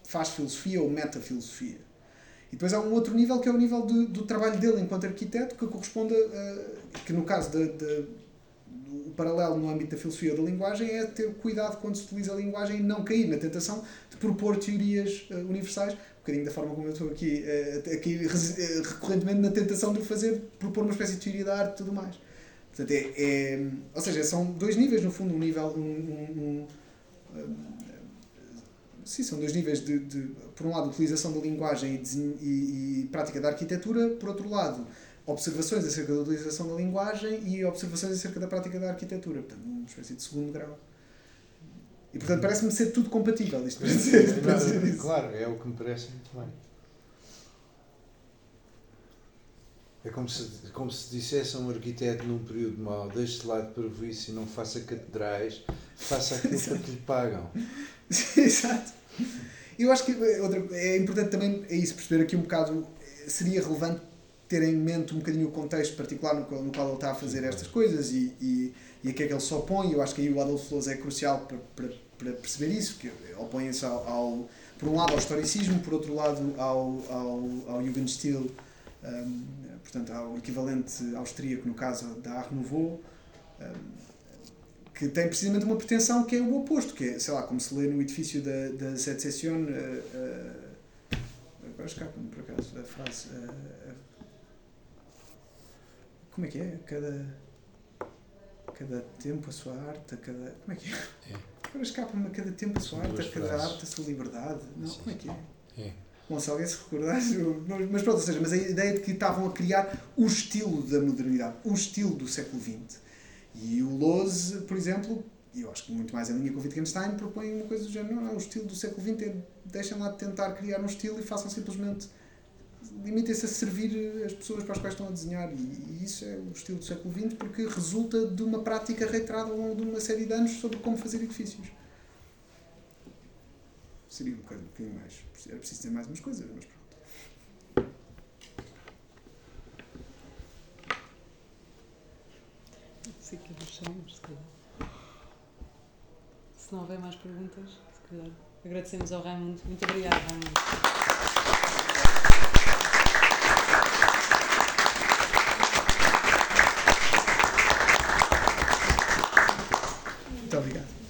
faz filosofia ou metafilosofia. E depois há um outro nível que é o nível de- do trabalho dele enquanto arquiteto, que corresponde a. que no caso de, de- o paralelo no âmbito da filosofia da linguagem é ter cuidado quando se utiliza a linguagem e não cair na tentação de propor teorias eh, universais, um bocadinho da forma como eu estou aqui, eh, aqui eh, recorrentemente na tentação de fazer, propor uma espécie de teoria da arte e tudo mais. Portanto, é, é- ou seja, são dois níveis, no fundo, um nível. Um- um, um, sim, são dois níveis de, de, por um lado, utilização da linguagem e, desenho- e- e prática da arquitetura, por outro lado, observações acerca da utilização da linguagem e observações acerca da prática da arquitetura. Portanto, uma espécie de segundo grau. E, portanto, parece-me ser tudo compatível isto para dizer, isso. Claro, é o que me parece muito bem. É como se, como se dissesse a um arquiteto num período mau, deixe de lado para isso e não faça catedrais, faça aquilo que lhe pagam. (laughs) (laughs) Exato. Eu acho que é outra, é importante também é isso, perceber aqui um bocado, eh, seria relevante ter em mente um bocadinho o contexto particular no qual, no qual ele está a fazer estas coisas e, e, e a que é que ele se opõe. Eu acho que aí o Adolfo Flores é crucial para, para, para perceber isso, que opõe-se ao, ao, por um lado ao historicismo, por outro lado ao, ao, ao Jugendstil, um, portanto ao equivalente austríaco no caso da Art Nouveau, um, que tem precisamente uma pretensão que é o oposto, que é, sei lá, como se lê no edifício da, da Secession, uh, uh, agora escapa-me por acaso a frase, uh, como é que é? Cada... cada tempo a sua arte, a cada. Como é que é? É. Agora escapa-me a cada tempo a sua São arte, a cada frases. arte a sua liberdade. Não, Sim, como é que é? É. Bom, se alguém se recordar, mas pronto, ou seja, mas a ideia de que estavam a criar o estilo da modernidade, o estilo do século XX. E o Loz, por exemplo, e eu acho que muito mais em linha com o Wittgenstein, propõe uma coisa do género, não, não, o estilo do século XX é, deixem lá de tentar criar um estilo e façam simplesmente, limitem-se a servir as pessoas para as quais estão a desenhar. E, e isso é o estilo do século XX porque resulta de uma prática reiterada ao longo de uma série de anos sobre como fazer edifícios. Seria um bocadinho, um bocadinho mais. Era preciso dizer mais umas coisas, mas sei que deixamos, se calhar. Se não houver mais perguntas, se calhar. Agradecemos ao Raimundo. Muito obrigada, Raimundo. Muito obrigado.